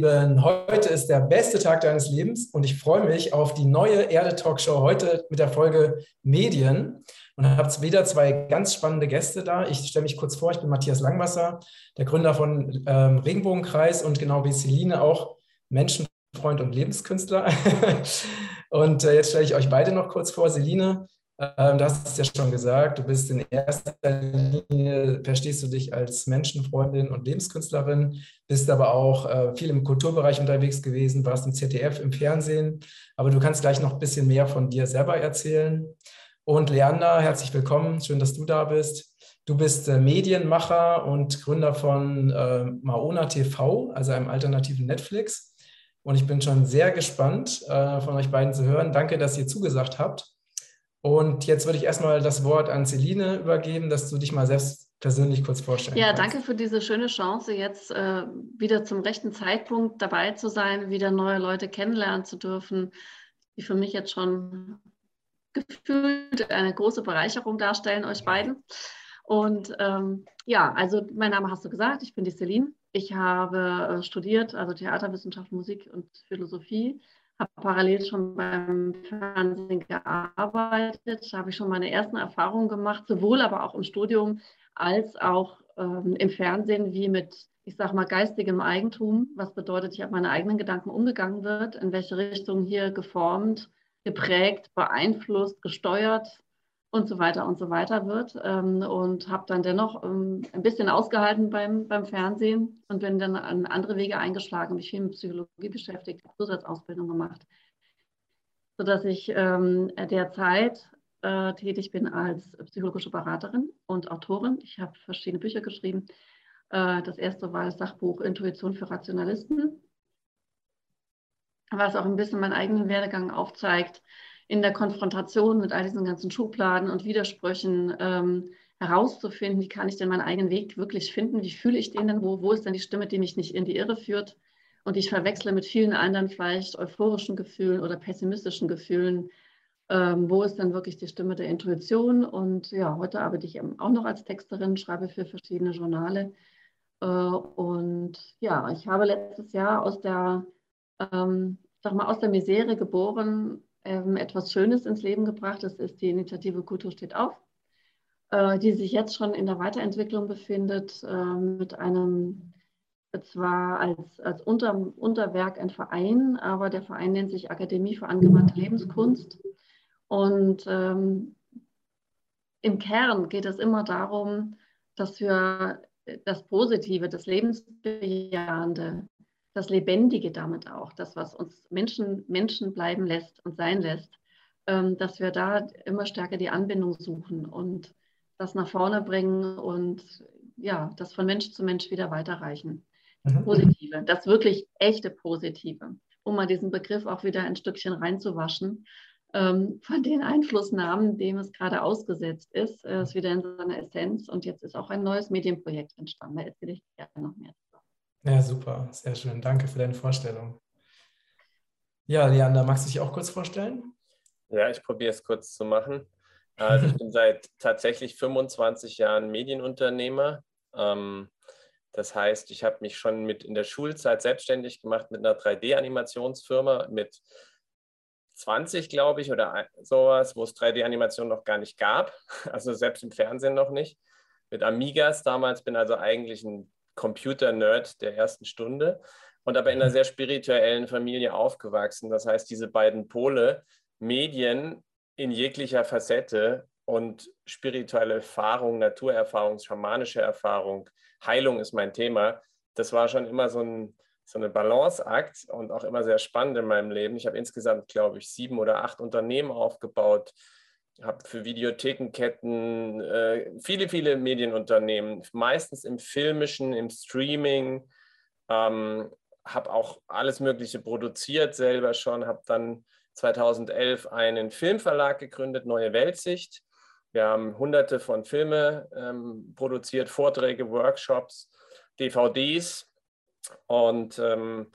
Lieben, heute ist der beste Tag deines Lebens und ich freue mich auf die neue Erde Talkshow heute mit der Folge Medien und habe wieder zwei ganz spannende Gäste da. Ich stelle mich kurz vor, ich bin Matthias Langwasser, der Gründer von ähm, Regenbogenkreis und genau wie Celine auch Menschenfreund und Lebenskünstler. und äh, jetzt stelle ich euch beide noch kurz vor. Celine ähm, du hast ja schon gesagt, du bist in erster Linie, verstehst du dich als Menschenfreundin und Lebenskünstlerin, bist aber auch äh, viel im Kulturbereich unterwegs gewesen, warst im ZDF, im Fernsehen, aber du kannst gleich noch ein bisschen mehr von dir selber erzählen. Und Leander, herzlich willkommen, schön, dass du da bist. Du bist äh, Medienmacher und Gründer von äh, Maona TV, also einem alternativen Netflix. Und ich bin schon sehr gespannt, äh, von euch beiden zu hören. Danke, dass ihr zugesagt habt. Und jetzt würde ich erstmal das Wort an Celine übergeben, dass du dich mal selbst persönlich kurz vorstellen Ja, kannst. danke für diese schöne Chance, jetzt äh, wieder zum rechten Zeitpunkt dabei zu sein, wieder neue Leute kennenlernen zu dürfen, die für mich jetzt schon gefühlt eine große Bereicherung darstellen, euch beiden. Und ähm, ja, also mein Name hast du gesagt, ich bin die Celine. Ich habe äh, studiert, also Theaterwissenschaft, Musik und Philosophie habe parallel schon beim Fernsehen gearbeitet, habe ich schon meine ersten Erfahrungen gemacht, sowohl aber auch im Studium als auch ähm, im Fernsehen, wie mit, ich sage mal, geistigem Eigentum, was bedeutet, ich habe meine eigenen Gedanken umgegangen wird, in welche Richtung hier geformt, geprägt, beeinflusst, gesteuert und so weiter und so weiter wird. Ähm, und habe dann dennoch ähm, ein bisschen ausgehalten beim, beim Fernsehen und bin dann an andere Wege eingeschlagen, mich viel mit Psychologie beschäftigt, Zusatzausbildung gemacht, sodass ich ähm, derzeit äh, tätig bin als psychologische Beraterin und Autorin. Ich habe verschiedene Bücher geschrieben. Äh, das erste war das Sachbuch Intuition für Rationalisten, was auch ein bisschen meinen eigenen Werdegang aufzeigt in der Konfrontation mit all diesen ganzen Schubladen und Widersprüchen ähm, herauszufinden, wie kann ich denn meinen eigenen Weg wirklich finden, wie fühle ich den denn, wo, wo ist denn die Stimme, die mich nicht in die Irre führt? Und ich verwechsle mit vielen anderen vielleicht euphorischen Gefühlen oder pessimistischen Gefühlen, ähm, wo ist dann wirklich die Stimme der Intuition? Und ja, heute arbeite ich eben auch noch als Texterin, schreibe für verschiedene Journale. Äh, und ja, ich habe letztes Jahr aus der, ähm, sag mal, aus der Misere geboren, ähm, etwas Schönes ins Leben gebracht. Das ist die Initiative Kultur steht auf, äh, die sich jetzt schon in der Weiterentwicklung befindet äh, mit einem zwar als, als Unter, Unterwerk ein Verein, aber der Verein nennt sich Akademie für angewandte Lebenskunst. Und ähm, im Kern geht es immer darum, dass wir das Positive, das Lebensbejahende, das Lebendige damit auch, das, was uns Menschen, Menschen bleiben lässt und sein lässt, ähm, dass wir da immer stärker die Anbindung suchen und das nach vorne bringen und ja, das von Mensch zu Mensch wieder weiterreichen. Das mhm. Positive, das wirklich echte Positive, um mal diesen Begriff auch wieder ein Stückchen reinzuwaschen. Ähm, von den Einflussnahmen, dem es gerade ausgesetzt ist, äh, ist wieder in seiner Essenz und jetzt ist auch ein neues Medienprojekt entstanden. Da erzähle ich gerne noch mehr. Ja, super, sehr schön. Danke für deine Vorstellung. Ja, Leander, magst du dich auch kurz vorstellen? Ja, ich probiere es kurz zu machen. Also ich bin seit tatsächlich 25 Jahren Medienunternehmer. Ähm, das heißt, ich habe mich schon mit in der Schulzeit selbstständig gemacht mit einer 3D-Animationsfirma mit 20, glaube ich, oder sowas, wo es 3D-Animation noch gar nicht gab. Also selbst im Fernsehen noch nicht. Mit Amigas damals bin also eigentlich ein Computer-Nerd der ersten Stunde und aber in einer sehr spirituellen Familie aufgewachsen. Das heißt, diese beiden Pole, Medien in jeglicher Facette und spirituelle Erfahrung, Naturerfahrung, schamanische Erfahrung, Heilung ist mein Thema. Das war schon immer so ein, so eine Balanceakt und auch immer sehr spannend in meinem Leben. Ich habe insgesamt, glaube ich, sieben oder acht Unternehmen aufgebaut, habe für Videothekenketten äh, viele, viele Medienunternehmen, meistens im filmischen, im Streaming, ähm, habe auch alles Mögliche produziert selber schon, habe dann 2011 einen Filmverlag gegründet, Neue Weltsicht. Wir haben hunderte von Filme ähm, produziert, Vorträge, Workshops, DVDs und ähm,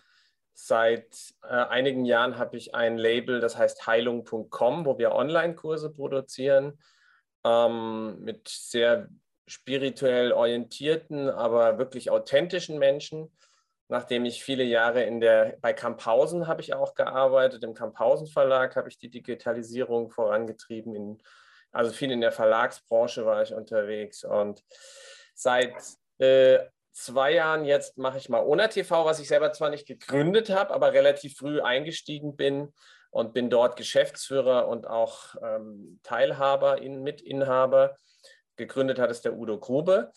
Seit äh, einigen Jahren habe ich ein Label, das heißt heilung.com, wo wir Online-Kurse produzieren ähm, mit sehr spirituell orientierten, aber wirklich authentischen Menschen. nachdem ich viele Jahre in der, bei Kamphausen habe ich auch gearbeitet, im Kamphausen Verlag habe ich die Digitalisierung vorangetrieben, in, also viel in der Verlagsbranche war ich unterwegs und seit äh, zwei Jahren jetzt mache ich mal Ona TV, was ich selber zwar nicht gegründet habe, aber relativ früh eingestiegen bin und bin dort Geschäftsführer und auch ähm, Teilhaber, in, Mitinhaber. Gegründet hat es der Udo Grube.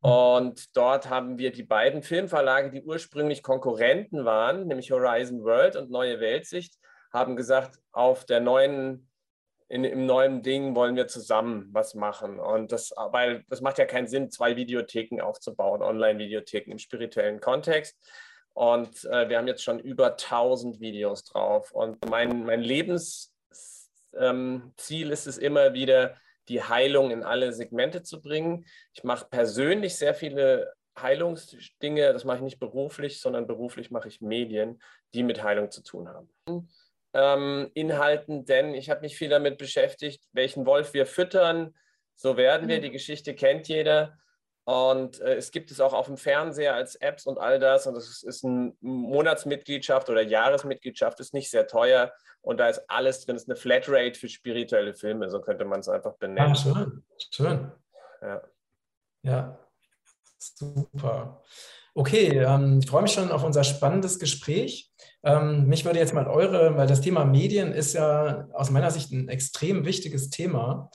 Und dort haben wir die beiden Filmverlage, die ursprünglich Konkurrenten waren, nämlich Horizon World und Neue Weltsicht, haben gesagt, auf der neuen, in, im neuen Ding wollen wir zusammen was machen. Und das, weil das macht ja keinen Sinn, zwei Videotheken aufzubauen, Online-Videotheken im spirituellen Kontext. Und äh, wir haben jetzt schon über 1000 Videos drauf. Und mein, mein Lebensziel ähm, ist es immer wieder, die Heilung in alle Segmente zu bringen. Ich mache persönlich sehr viele Heilungsdinge, das mache ich nicht beruflich, sondern beruflich mache ich Medien, die mit Heilung zu tun haben. Ähm, Inhalten, denn ich habe mich viel damit beschäftigt, welchen Wolf wir füttern. So werden wir, mhm. die Geschichte kennt jeder. Und äh, es gibt es auch auf dem Fernseher als Apps und all das. Und das ist eine Monatsmitgliedschaft oder Jahresmitgliedschaft, ist nicht sehr teuer. Und da ist alles drin. Es ist eine Flatrate für spirituelle Filme, so könnte man es einfach benennen. Ah, schön, schön. Ja. ja, super. Okay, ähm, ich freue mich schon auf unser spannendes Gespräch. Ähm, mich würde jetzt mal eure, weil das Thema Medien ist ja aus meiner Sicht ein extrem wichtiges Thema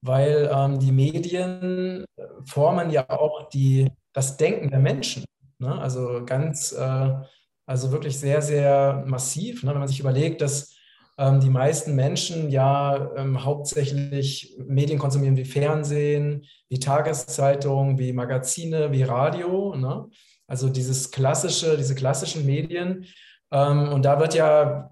weil ähm, die Medien äh, formen ja auch die, das Denken der Menschen. Ne? Also ganz, äh, also wirklich sehr, sehr massiv, ne? wenn man sich überlegt, dass ähm, die meisten Menschen ja ähm, hauptsächlich Medien konsumieren wie Fernsehen, wie Tageszeitungen, wie Magazine, wie Radio. Ne? Also dieses klassische, diese klassischen Medien. Ähm, und da wird ja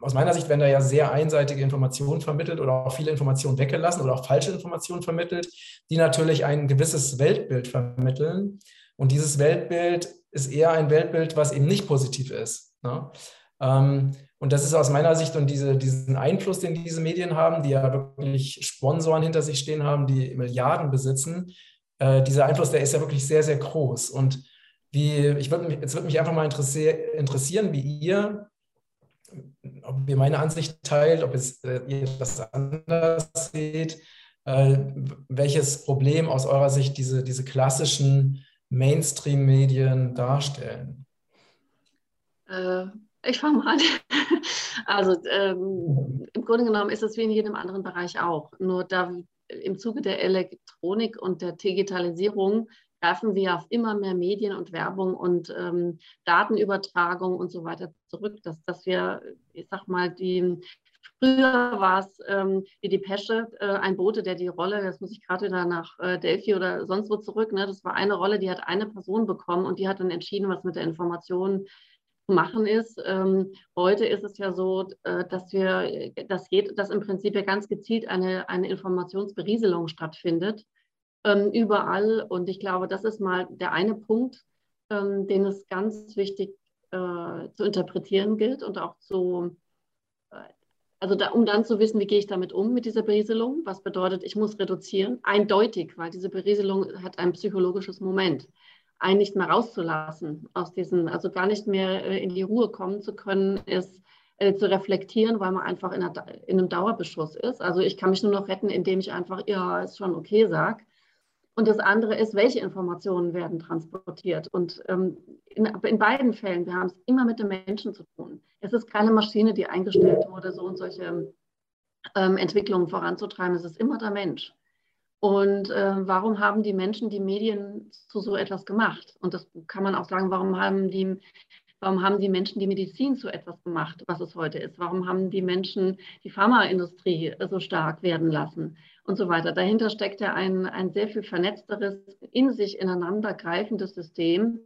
aus meiner Sicht werden da ja sehr einseitige Informationen vermittelt oder auch viele Informationen weggelassen oder auch falsche Informationen vermittelt, die natürlich ein gewisses Weltbild vermitteln. Und dieses Weltbild ist eher ein Weltbild, was eben nicht positiv ist. Ne? Ähm, und das ist aus meiner Sicht und diese, diesen Einfluss, den diese Medien haben, die ja wirklich Sponsoren hinter sich stehen haben, die Milliarden besitzen, äh, dieser Einfluss, der ist ja wirklich sehr, sehr groß. Und wie, ich würd mich, jetzt würde mich einfach mal interessieren, wie ihr ob ihr meine Ansicht teilt, ob es, äh, ihr das anders seht, äh, welches Problem aus eurer Sicht diese, diese klassischen Mainstream-Medien darstellen. Äh, ich fange mal an. Also ähm, im Grunde genommen ist es wie in jedem anderen Bereich auch. Nur da im Zuge der Elektronik und der Digitalisierung greifen wir auf immer mehr Medien und Werbung und ähm, Datenübertragung und so weiter zurück, dass, dass wir, ich sag mal, die Früher war es ähm, wie die Pesche, äh, ein Bote, der die Rolle, das muss ich gerade wieder nach äh, Delphi oder sonst wo zurück, ne? das war eine Rolle, die hat eine Person bekommen und die hat dann entschieden, was mit der Information zu machen ist. Ähm, heute ist es ja so, äh, dass wir, dass, geht, dass im Prinzip ja ganz gezielt eine, eine Informationsberieselung stattfindet ähm, überall. Und ich glaube, das ist mal der eine Punkt, ähm, den es ganz wichtig äh, zu interpretieren gilt und auch zu, äh, also da, um dann zu wissen, wie gehe ich damit um mit dieser Berieselung, was bedeutet, ich muss reduzieren, eindeutig, weil diese Berieselung hat ein psychologisches Moment einen nicht mehr rauszulassen aus diesen, also gar nicht mehr äh, in die Ruhe kommen zu können, ist äh, zu reflektieren, weil man einfach in, einer, in, einem Dauerbeschuss ist. Also ich kann mich nur noch retten, indem ich einfach, ja, ist schon okay sage. Und das andere ist, welche Informationen werden transportiert. Und ähm, in, in, beiden Fällen, wir haben es immer mit dem Menschen zu tun. Es ist keine Maschine, die eingestellt wurde, so und solche ähm, Entwicklungen voranzutreiben. Es ist immer der Mensch. Und äh, warum haben die Menschen die Medien zu so etwas gemacht? Und das kann man auch sagen, warum haben die, warum haben die Menschen die Medizin zu etwas gemacht, was es heute ist? Warum haben die Menschen die Pharmaindustrie so stark werden lassen? und so weiter. Dahinter steckt ja ein, ein sehr viel vernetzteres, in sich ineinander greifendes System,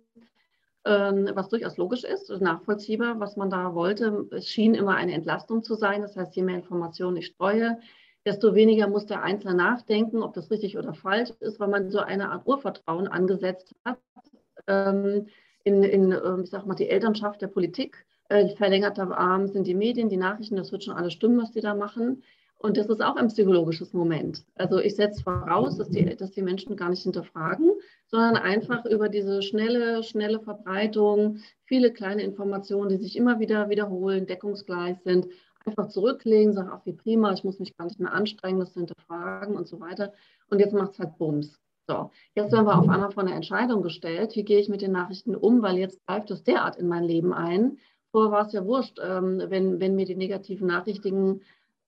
ähm, was durchaus logisch ist, nachvollziehbar, was man da wollte. Es schien immer eine Entlastung zu sein. Das heißt, je mehr Informationen ich streue, desto weniger muss der Einzelne nachdenken, ob das richtig oder falsch ist, weil man so eine Art Urvertrauen angesetzt hat ähm, in, in ähm, ich sag mal, die Elternschaft der Politik. Äh, verlängerter Arm sind die Medien, die Nachrichten, das wird schon alles stimmen, was die da machen. Und das ist auch ein psychologisches Moment. Also ich setze voraus, dass die, dass die Menschen gar nicht hinterfragen, sondern einfach über diese schnelle, schnelle Verbreitung, viele kleine Informationen, die sich immer wieder wiederholen, deckungsgleich sind, einfach zurücklegen, sagen, ach wie prima, ich muss mich gar nicht mehr anstrengen, das zu hinterfragen und so weiter. Und jetzt macht es halt Bums. So, jetzt werden wir auf einmal vor eine Entscheidung gestellt, wie gehe ich mit den Nachrichten um, weil jetzt greift es derart in mein Leben ein. Vorher war es ja wurscht, ähm, wenn, wenn mir die negativen Nachrichten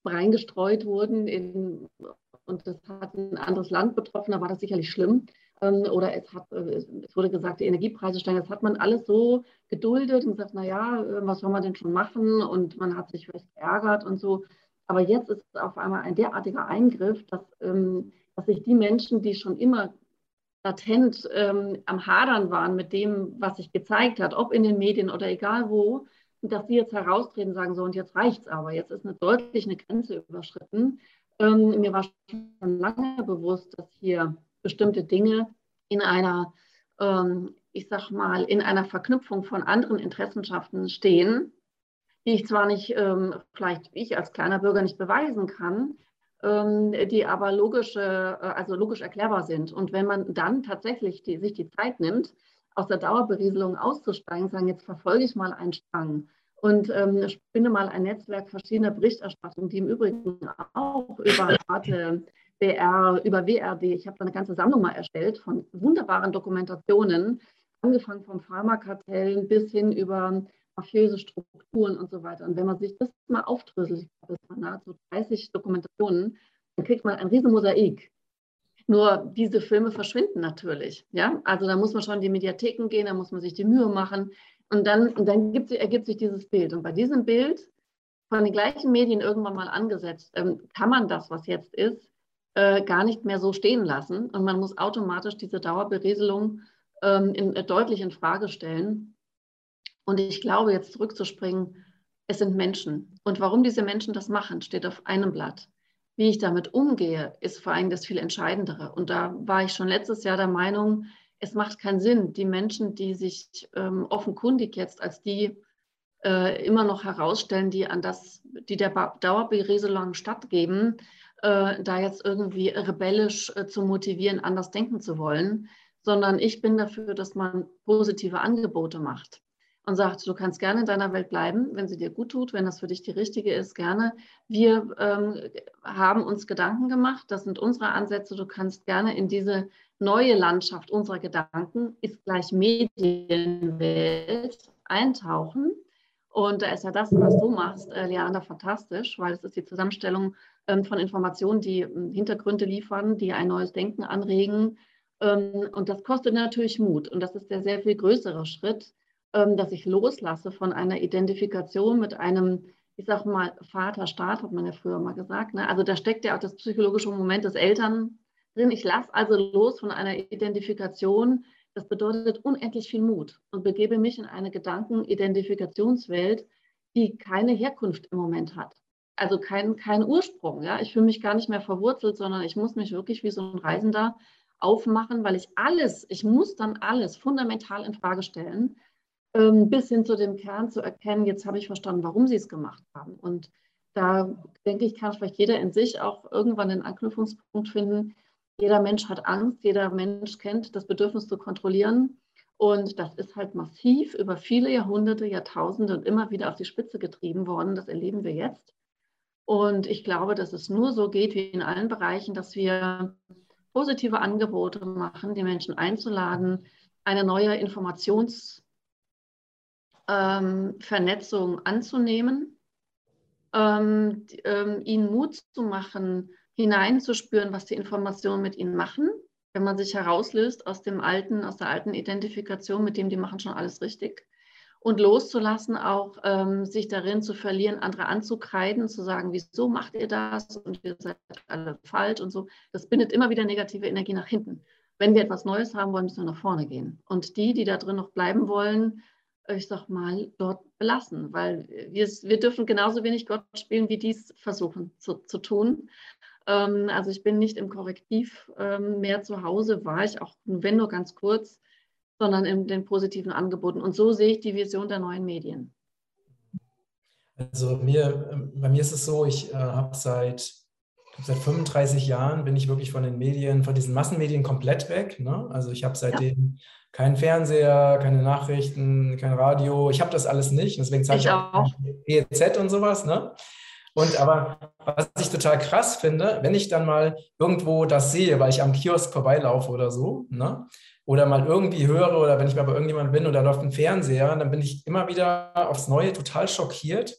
reingestreut wurden in, und das hat ein anderes Land betroffen, da war das sicherlich schlimm. Ähm, oder es, hat, äh, es wurde gesagt, die Energiepreise steigen. Das hat man alles so geduldet und gesagt, naja, äh, was soll man denn schon machen? Und man hat sich vielleicht geärgert und so. Aber jetzt ist es auf einmal ein derartiger Eingriff, dass, ähm, dass sich die Menschen, die schon immer latent ähm, am Hadern waren mit dem, was sich gezeigt hat, ob in den Medien oder egal wo, dass sie jetzt heraustreten und sagen, so und jetzt reicht es aber, jetzt ist eine deutlich eine Grenze überschritten. Ähm, mir war schon lange bewusst, dass hier bestimmte Dinge in einer, ähm, ich sag mal, in einer Verknüpfung von anderen Interessenschaften stehen, die ich zwar nicht, ähm, vielleicht ich als kleiner Bürger nicht beweisen kann, die aber logische, äh, also logisch erklärbar sind. Und wenn man dann tatsächlich die, sich die Zeit nimmt, aus der Dauerberieselung auszusteigen, sagen, jetzt verfolge ich mal einen Strang und ähm, spinne mal ein Netzwerk verschiedener Berichterstattungen, die im Übrigen auch über Arte, BR, über WRD, ich habe da eine ganze Sammlung mal erstellt von wunderbaren Dokumentationen, angefangen vom Pharmakartell bis hin über mafiöse Strukturen und so weiter. Und wenn man sich das mal aufdröselt, ich glaube, das waren nahezu 30 Dokumentationen, dann kriegt man ein riesen Mosaik. Nur diese Filme verschwinden natürlich. Ja? Also da muss man schon in die Mediatheken gehen, da muss man sich die Mühe machen. Und dann, und dann gibt, ergibt sich dieses Bild. Und bei diesem Bild, von den gleichen Medien irgendwann mal angesetzt, ähm, kann man das, was jetzt ist, äh, gar nicht mehr so stehen lassen. Und man muss automatisch diese Dauerberieselung ähm, in, äh, deutlich in Frage stellen. Und ich glaube, jetzt zurückzuspringen, es sind Menschen. Und warum diese Menschen das machen, steht auf einem Blatt. Wie ich damit umgehe, ist vor allem das viel Entscheidendere. Und da war ich schon letztes Jahr der Meinung, es macht keinen Sinn, die Menschen, die sich ähm, offenkundig jetzt als die äh, immer noch herausstellen, die an das, die der Dauerberieselung stattgeben, äh, da jetzt irgendwie rebellisch äh, zu motivieren, anders denken zu wollen, sondern ich bin dafür, dass man positive Angebote macht und sagt, du kannst gerne in deiner Welt bleiben, wenn sie dir gut tut, wenn das für dich die richtige ist, gerne. Wir ähm, haben uns Gedanken gemacht, das sind unsere Ansätze, du kannst gerne in diese neue Landschaft unserer Gedanken, ist gleich Medienwelt, eintauchen. Und da ist ja das, was du machst, äh, Leander, fantastisch, weil es ist die Zusammenstellung ähm, von Informationen, die ähm, Hintergründe liefern, die ein neues Denken anregen. Ähm, und das kostet natürlich Mut. Und das ist der sehr viel größere Schritt, dass ich loslasse von einer Identifikation mit einem, ich sage mal, Vater-Staat, hat man ja früher mal gesagt. Ne? Also da steckt ja auch das psychologische Moment des Eltern drin. Ich lasse also los von einer Identifikation. Das bedeutet unendlich viel Mut und begebe mich in eine Gedankenidentifikationswelt, die keine Herkunft im Moment hat. Also kein, kein Ursprung. Ja? Ich fühle mich gar nicht mehr verwurzelt, sondern ich muss mich wirklich wie so ein Reisender aufmachen, weil ich alles, ich muss dann alles fundamental in Frage stellen, ähm, bis hin zu dem Kern zu erkennen, jetzt habe ich verstanden, warum sie es gemacht haben. Und da denke ich, kann vielleicht jeder in sich auch irgendwann den Anknüpfungspunkt finden. Jeder Mensch hat Angst, jeder Mensch kennt das Bedürfnis zu kontrollieren. Und das ist halt massiv über viele Jahrhunderte, Jahrtausende und immer wieder auf die Spitze getrieben worden. Das erleben wir jetzt. Und ich glaube, dass es nur so geht wie in allen Bereichen, dass wir positive Angebote machen, die Menschen einzuladen, eine neue Informations- ähm, Vernetzung anzunehmen, ähm, ähm, ihnen Mut zu machen, hineinzuspüren, was die Informationen mit ihnen machen. Wenn man sich herauslöst aus dem alten, aus der alten Identifikation, mit dem die machen schon alles richtig. Und loszulassen, auch ähm, sich darin zu verlieren, andere anzukreiden, zu sagen, wieso macht ihr das und ihr seid alle falsch und so. Das bindet immer wieder negative Energie nach hinten. Wenn wir etwas Neues haben wollen, müssen wir nach vorne gehen. Und die, die da drin noch bleiben wollen, ich sag mal, dort belassen, weil wir, wir dürfen genauso wenig Gott spielen, wie dies versuchen zu, zu tun. Ähm, also ich bin nicht im Korrektiv ähm, mehr zu Hause, war ich auch, wenn nur ganz kurz, sondern in den positiven Angeboten. Und so sehe ich die Vision der neuen Medien. Also mir, ähm, bei mir ist es so, ich äh, habe seit seit 35 Jahren bin ich wirklich von den Medien, von diesen Massenmedien komplett weg. Ne? Also ich habe seitdem ja. keinen Fernseher, keine Nachrichten, kein Radio. Ich habe das alles nicht. Deswegen zeige ich auch EZ und sowas. Ne? Und aber was ich total krass finde, wenn ich dann mal irgendwo das sehe, weil ich am Kiosk vorbeilaufe oder so, ne? oder mal irgendwie höre oder wenn ich mal bei irgendjemandem bin und da läuft ein Fernseher, dann bin ich immer wieder aufs Neue total schockiert,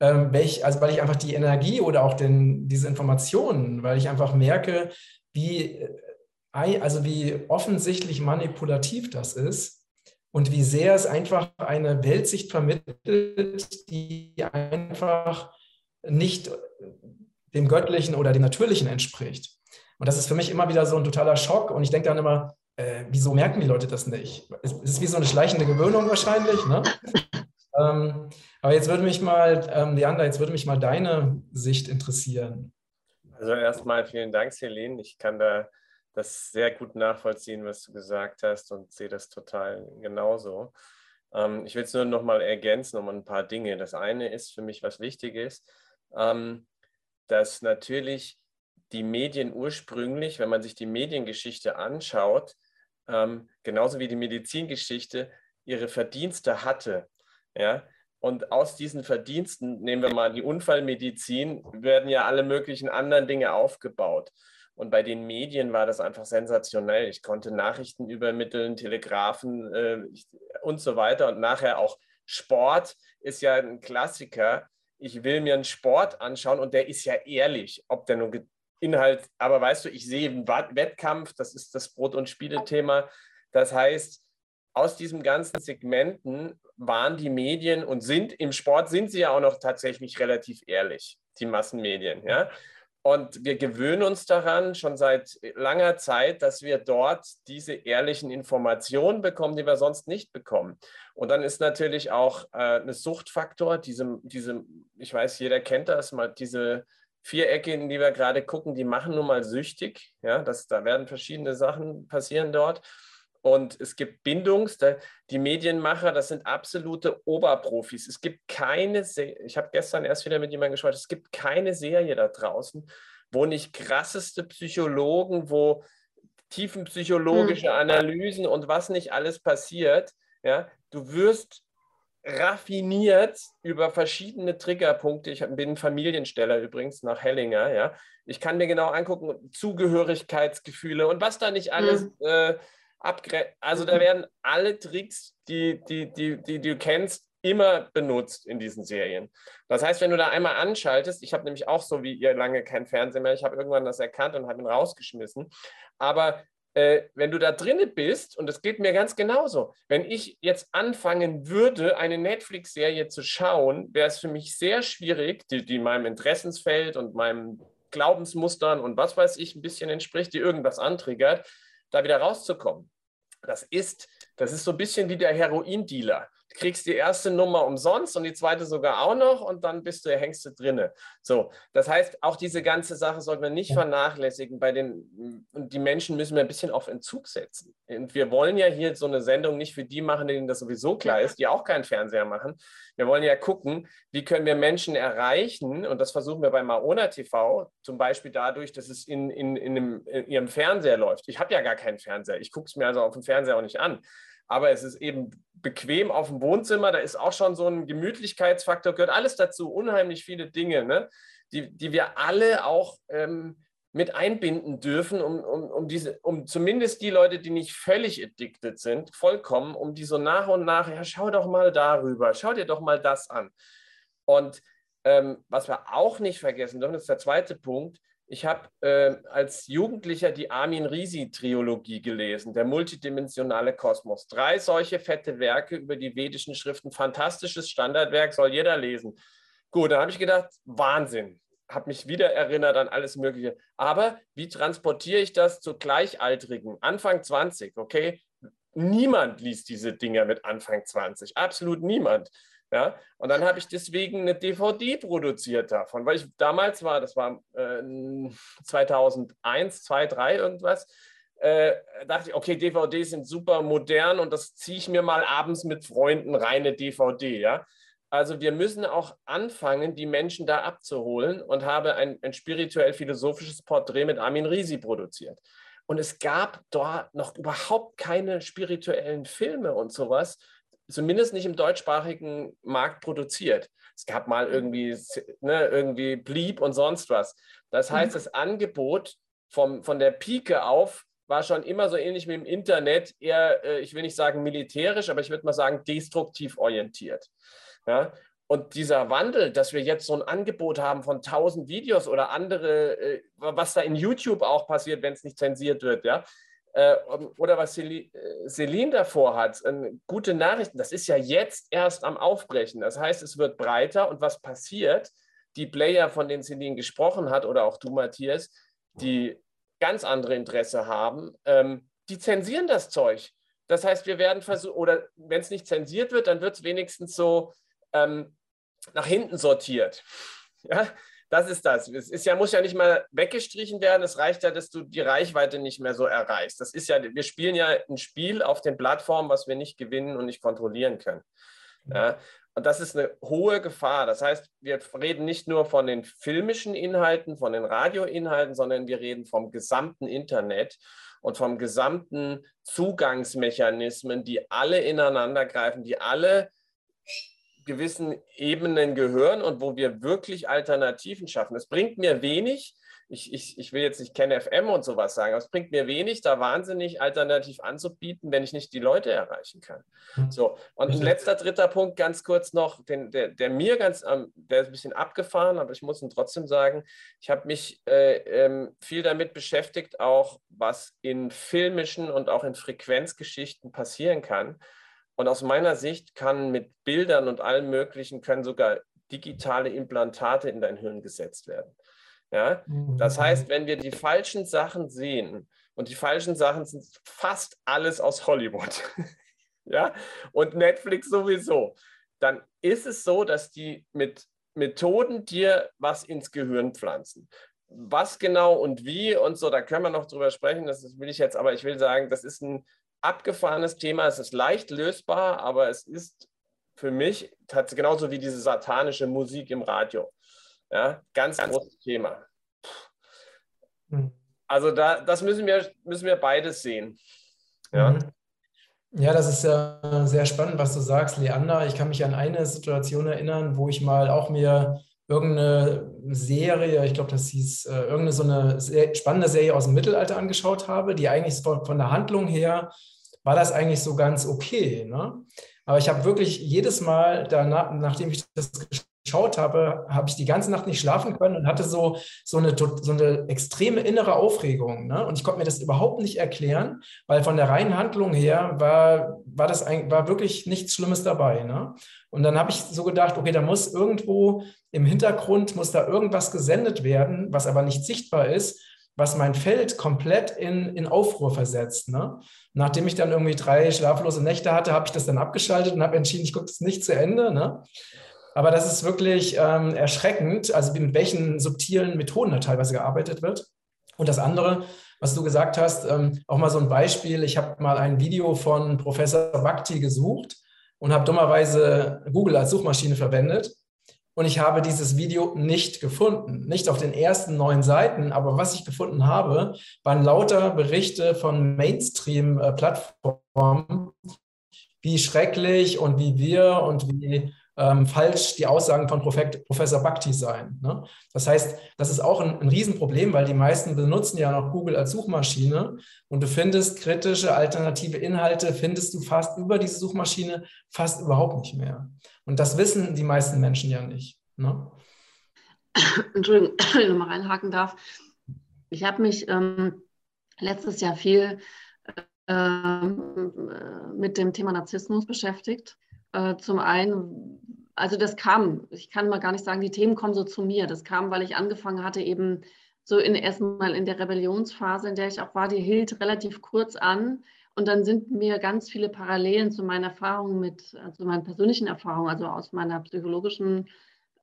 ähm, welch, also weil ich einfach die Energie oder auch den, diese Informationen, weil ich einfach merke, wie, also wie offensichtlich manipulativ das ist und wie sehr es einfach eine Weltsicht vermittelt, die einfach nicht dem Göttlichen oder dem Natürlichen entspricht. Und das ist für mich immer wieder so ein totaler Schock. Und ich denke dann immer, äh, wieso merken die Leute das nicht? Es ist wie so eine schleichende Gewöhnung wahrscheinlich. Ne? ähm, aber jetzt würde mich mal, ähm, Leander, jetzt würde mich mal deine Sicht interessieren. Also erstmal vielen Dank, Celine. Ich kann da das sehr gut nachvollziehen, was du gesagt hast und sehe das total genauso. Ähm, ich will es nur noch mal ergänzen um ein paar Dinge. Das eine ist für mich, was wichtig ist, ähm, dass natürlich die Medien ursprünglich, wenn man sich die Mediengeschichte anschaut, ähm, genauso wie die Medizingeschichte, ihre Verdienste hatte. Ja? Und aus diesen Verdiensten, nehmen wir mal die Unfallmedizin, werden ja alle möglichen anderen Dinge aufgebaut. Und bei den Medien war das einfach sensationell. Ich konnte Nachrichten übermitteln, Telegrafen äh, und so weiter. Und nachher auch Sport ist ja ein Klassiker ich will mir einen Sport anschauen und der ist ja ehrlich, ob der nun Inhalt, aber weißt du, ich sehe einen Wettkampf, das ist das Brot- und Spiele-Thema. Das heißt, aus diesen ganzen Segmenten waren die Medien und sind im Sport sind sie ja auch noch tatsächlich relativ ehrlich, die Massenmedien, ja. Und wir gewöhnen uns daran schon seit langer Zeit, dass wir dort diese ehrlichen Informationen bekommen, die wir sonst nicht bekommen. Und dann ist natürlich auch äh, ein Suchtfaktor, diese, diese, ich weiß, jeder kennt das, mal diese Vierecke, in die wir gerade gucken, die machen nun mal süchtig. Ja, das, da werden verschiedene Sachen passieren dort. Und es gibt Bindungs, die Medienmacher, das sind absolute Oberprofis. Es gibt keine, ich habe gestern erst wieder mit jemandem gesprochen, es gibt keine Serie da draußen, wo nicht krasseste Psychologen, wo tiefenpsychologische hm. Analysen und was nicht alles passiert. Ja, du wirst raffiniert über verschiedene Triggerpunkte. Ich bin Familiensteller übrigens nach Hellinger. Ja, ich kann mir genau angucken Zugehörigkeitsgefühle und was da nicht alles. Mhm. Äh, abgrenzen. Also da werden alle Tricks, die, die, die, die, du kennst, immer benutzt in diesen Serien. Das heißt, wenn du da einmal anschaltest, ich habe nämlich auch so wie ihr lange kein Fernsehen mehr, ich habe irgendwann das erkannt und habe ihn rausgeschmissen. Aber äh, wenn du da drinne bist, und das geht mir ganz genauso, wenn ich jetzt anfangen würde, eine Netflix-Serie zu schauen, wäre es für mich sehr schwierig, die, die meinem Interessensfeld und meinem Glaubensmustern und was weiß ich ein bisschen entspricht, die irgendwas antriggert, da wieder rauszukommen. Das ist, das ist so ein bisschen wie der Heroindealer. Du kriegst die erste Nummer umsonst und die zweite sogar auch noch und dann bist du, hängst du drinne. So, das heißt, auch diese ganze Sache sollten wir nicht vernachlässigen. Bei den, und die Menschen müssen wir ein bisschen auf Entzug setzen. Und wir wollen ja hier so eine Sendung nicht für die machen, denen das sowieso klar ist, die auch keinen Fernseher machen. Wir wollen ja gucken, wie können wir Menschen erreichen und das versuchen wir bei Maona TV, zum Beispiel dadurch, dass es in, in, in, einem, in ihrem Fernseher läuft. Ich habe ja gar keinen Fernseher. Ich gucke es mir also auf dem Fernseher auch nicht an aber es ist eben bequem auf dem Wohnzimmer. Da ist auch schon so ein Gemütlichkeitsfaktor, gehört alles dazu, unheimlich viele Dinge, ne? die, die wir alle auch ähm, mit einbinden dürfen, um, um, um, diese, um zumindest die Leute, die nicht völlig addicted sind, vollkommen, um die so nach und nach, ja, schau doch mal darüber, schau dir doch mal das an. Und ähm, was wir auch nicht vergessen dürfen, ist der zweite Punkt, ich habe äh, als Jugendlicher die Armin Risi-Triologie gelesen, der multidimensionale Kosmos. Drei solche fette Werke über die vedischen Schriften. Fantastisches Standardwerk, soll jeder lesen. Gut, dann habe ich gedacht, Wahnsinn. Habe mich wieder erinnert an alles Mögliche. Aber wie transportiere ich das zu Gleichaltrigen? Anfang 20, okay? Niemand liest diese Dinger mit Anfang 20. Absolut niemand. Ja, und dann habe ich deswegen eine DVD produziert davon, weil ich damals war, das war äh, 2001, 2, 3 irgendwas, äh, dachte ich, okay, DVDs sind super modern und das ziehe ich mir mal abends mit Freunden reine DVD, ja. Also wir müssen auch anfangen, die Menschen da abzuholen und habe ein, ein spirituell-philosophisches Porträt mit Armin Risi produziert. Und es gab dort noch überhaupt keine spirituellen Filme und sowas, zumindest nicht im deutschsprachigen Markt produziert. Es gab mal irgendwie, ne, irgendwie Blieb und sonst was. Das heißt, mhm. das Angebot vom, von der Pike auf war schon immer so ähnlich wie im Internet, eher, äh, ich will nicht sagen militärisch, aber ich würde mal sagen destruktiv orientiert. Ja? Und dieser Wandel, dass wir jetzt so ein Angebot haben von 1000 Videos oder andere, äh, was da in YouTube auch passiert, wenn es nicht zensiert wird, ja, äh, oder was äh, Celine davor hat, gute Nachrichten, das ist ja jetzt erst am Aufbrechen. Das heißt, es wird breiter und was passiert? Die Player, von denen Celine gesprochen hat, oder auch du, Matthias, die ganz andere Interesse haben, ähm, die zensieren das Zeug. Das heißt, wir werden versuchen, oder wenn es nicht zensiert wird, dann wird es wenigstens so ähm, nach hinten sortiert. Ja, das ist das. Es ist ja, muss ja nicht mal weggestrichen werden. Es reicht ja, dass du die Reichweite nicht mehr so erreichst. Das ist ja, wir spielen ja ein Spiel auf den Plattformen, was wir nicht gewinnen und nicht kontrollieren können. Ja, und das ist eine hohe Gefahr. Das heißt, wir reden nicht nur von den filmischen Inhalten, von den Radioinhalten, sondern wir reden vom gesamten Internet und vom gesamten Zugangsmechanismen, die alle ineinander greifen, die alle gewissen Ebenen gehören und wo wir wirklich Alternativen schaffen. Es bringt mir wenig, ich, ich, ich will jetzt nicht KenFM und sowas sagen, aber es bringt mir wenig, da wahnsinnig alternativ anzubieten, wenn ich nicht die Leute erreichen kann. Hm. So, und ein letzter, dritter Punkt, ganz kurz noch, den, der, der mir ganz, der ist ein bisschen abgefahren, aber ich muss ihn trotzdem sagen, ich habe mich äh, ähm, viel damit beschäftigt, auch was in filmischen und auch in Frequenzgeschichten passieren kann. Und aus meiner Sicht kann mit Bildern und allem Möglichen können sogar digitale Implantate in dein Hirn gesetzt werden. Ja? Das mhm. heißt, wenn wir die falschen Sachen sehen, und die falschen Sachen sind fast alles aus Hollywood, ja, und Netflix sowieso, dann ist es so, dass die mit Methoden dir was ins Gehirn pflanzen. Was genau und wie und so, da können wir noch drüber sprechen, das will ich jetzt, aber ich will sagen, das ist ein abgefahrenes Thema. Es ist leicht lösbar, aber es ist für mich genauso wie diese satanische Musik im Radio. Ja, ganz großes Thema. Hm. Also da, das müssen wir, müssen wir beides sehen. Ja. Mhm. Ja, das ist ja sehr spannend, was du sagst, Leander. Ich kann mich an eine Situation erinnern, wo ich mal auch mir irgendeine Serie, ich glaube, das hieß äh, irgendeine so eine sehr spannende Serie aus dem Mittelalter angeschaut habe, die eigentlich von, der Handlung her war das eigentlich so ganz okay. Ne? Aber ich habe wirklich jedes Mal danach, nachdem ich das geschaut habe, habe ich die ganze Nacht nicht schlafen können und hatte so, so, eine, so eine extreme innere Aufregung. Ne? Und ich konnte mir das überhaupt nicht erklären, weil von der reinen Handlung her war, war das ein, war wirklich nichts Schlimmes dabei. Ne? Und dann habe ich so gedacht, okay, da muss irgendwo im Hintergrund, muss da irgendwas gesendet werden, was aber nicht sichtbar ist, was mein Feld komplett in, in Aufruhr versetzt. Ne? Nachdem ich dann irgendwie drei schlaflose Nächte hatte, habe ich das dann abgeschaltet und habe entschieden, ich gucke das nicht zu Ende. Ne? Aber das ist wirklich ähm, erschreckend, also mit welchen subtilen Methoden da teilweise gearbeitet wird. Und das andere, was du gesagt hast, ähm, auch mal so ein Beispiel. Ich habe mal ein Video von Professor Bhakti gesucht und habe dummerweise Google als Suchmaschine verwendet. Und ich habe dieses Video nicht gefunden. Nicht auf den ersten neun Seiten, aber was ich gefunden habe, waren lauter Berichte von Mainstream-Plattformen, wie schrecklich und wie wir und wie ähm, falsch die Aussagen von Professor Bhakti seien. Ne? Das heißt, das ist auch ein, ein Riesenproblem, weil die meisten benutzen ja noch Google als Suchmaschine und du findest kritische alternative Inhalte, findest du fast über diese Suchmaschine fast überhaupt nicht mehr. Und das wissen die meisten Menschen ja nicht. Ne? Entschuldigung, wenn ich nochmal reinhaken darf. Ich habe mich ähm, letztes Jahr viel äh, mit dem Thema Narzissmus beschäftigt. Äh, zum einen also das kam, ich kann mal gar nicht sagen, die Themen kommen so zu mir. Das kam, weil ich angefangen hatte, eben so in erstmal in der Rebellionsphase, in der ich auch war, die hielt relativ kurz an. Und dann sind mir ganz viele Parallelen zu meinen Erfahrungen mit, also meinen persönlichen Erfahrungen, also aus meiner psychologischen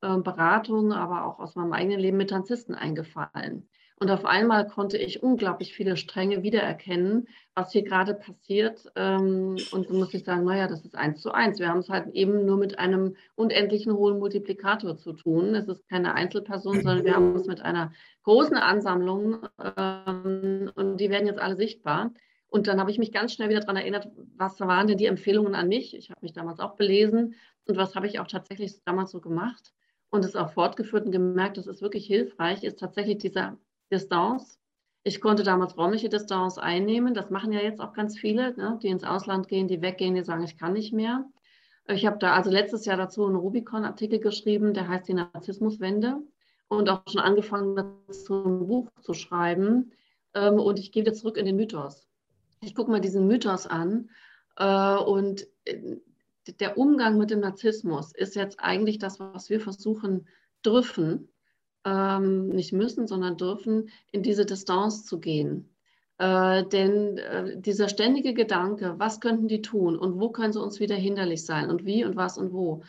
äh, Beratung, aber auch aus meinem eigenen Leben mit Tanzisten eingefallen. Und auf einmal konnte ich unglaublich viele Stränge wiedererkennen, was hier gerade passiert. Ähm, und so muss ich sagen, naja, das ist eins zu eins. Wir haben es halt eben nur mit einem unendlichen hohen Multiplikator zu tun. Es ist keine Einzelperson, sondern wir haben es mit einer großen Ansammlung ähm, und die werden jetzt alle sichtbar. Und dann habe ich mich ganz schnell wieder daran erinnert, was waren denn die Empfehlungen an mich? Ich habe mich damals auch belesen und was habe ich auch tatsächlich damals so gemacht und es auch fortgeführt und gemerkt, das ist wirklich hilfreich, ist tatsächlich dieser Distanz. Ich konnte damals räumliche Distanz einnehmen. Das machen ja jetzt auch ganz viele, ne, die ins Ausland gehen, die weggehen, die sagen, ich kann nicht mehr. Ich habe da also letztes Jahr dazu einen Rubicon-Artikel geschrieben, der heißt die Narzissmuswende und auch schon angefangen dazu ein Buch zu schreiben. Ähm, und ich gehe wieder zurück in den Mythos. Ich gucke mal diesen Mythos an äh, und äh, der Umgang mit dem Narzissmus ist jetzt eigentlich das, was wir versuchen dürfen, ähm, nicht müssen, sondern dürfen, in diese Distanz zu gehen. Äh, denn äh, dieser ständige Gedanke, was könnten die tun und wo können sie uns wieder hinderlich sein und wie und was und wo.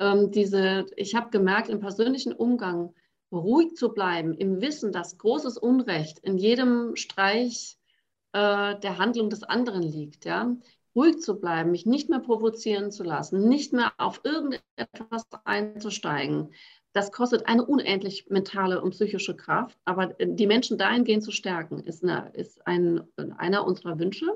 Ähm, diese, ich habe gemerkt, im persönlichen Umgang ruhig zu bleiben, im Wissen, dass großes Unrecht in jedem Streich äh, der Handlung des anderen liegt. Ja? ruhig zu bleiben, mich nicht mehr provozieren zu lassen, nicht mehr auf irgendetwas einzusteigen, das kostet eine unendlich mentale und psychische Kraft, aber äh, die Menschen dahingehend zu stärken, ist, eine, ist ein, einer unserer Wünsche.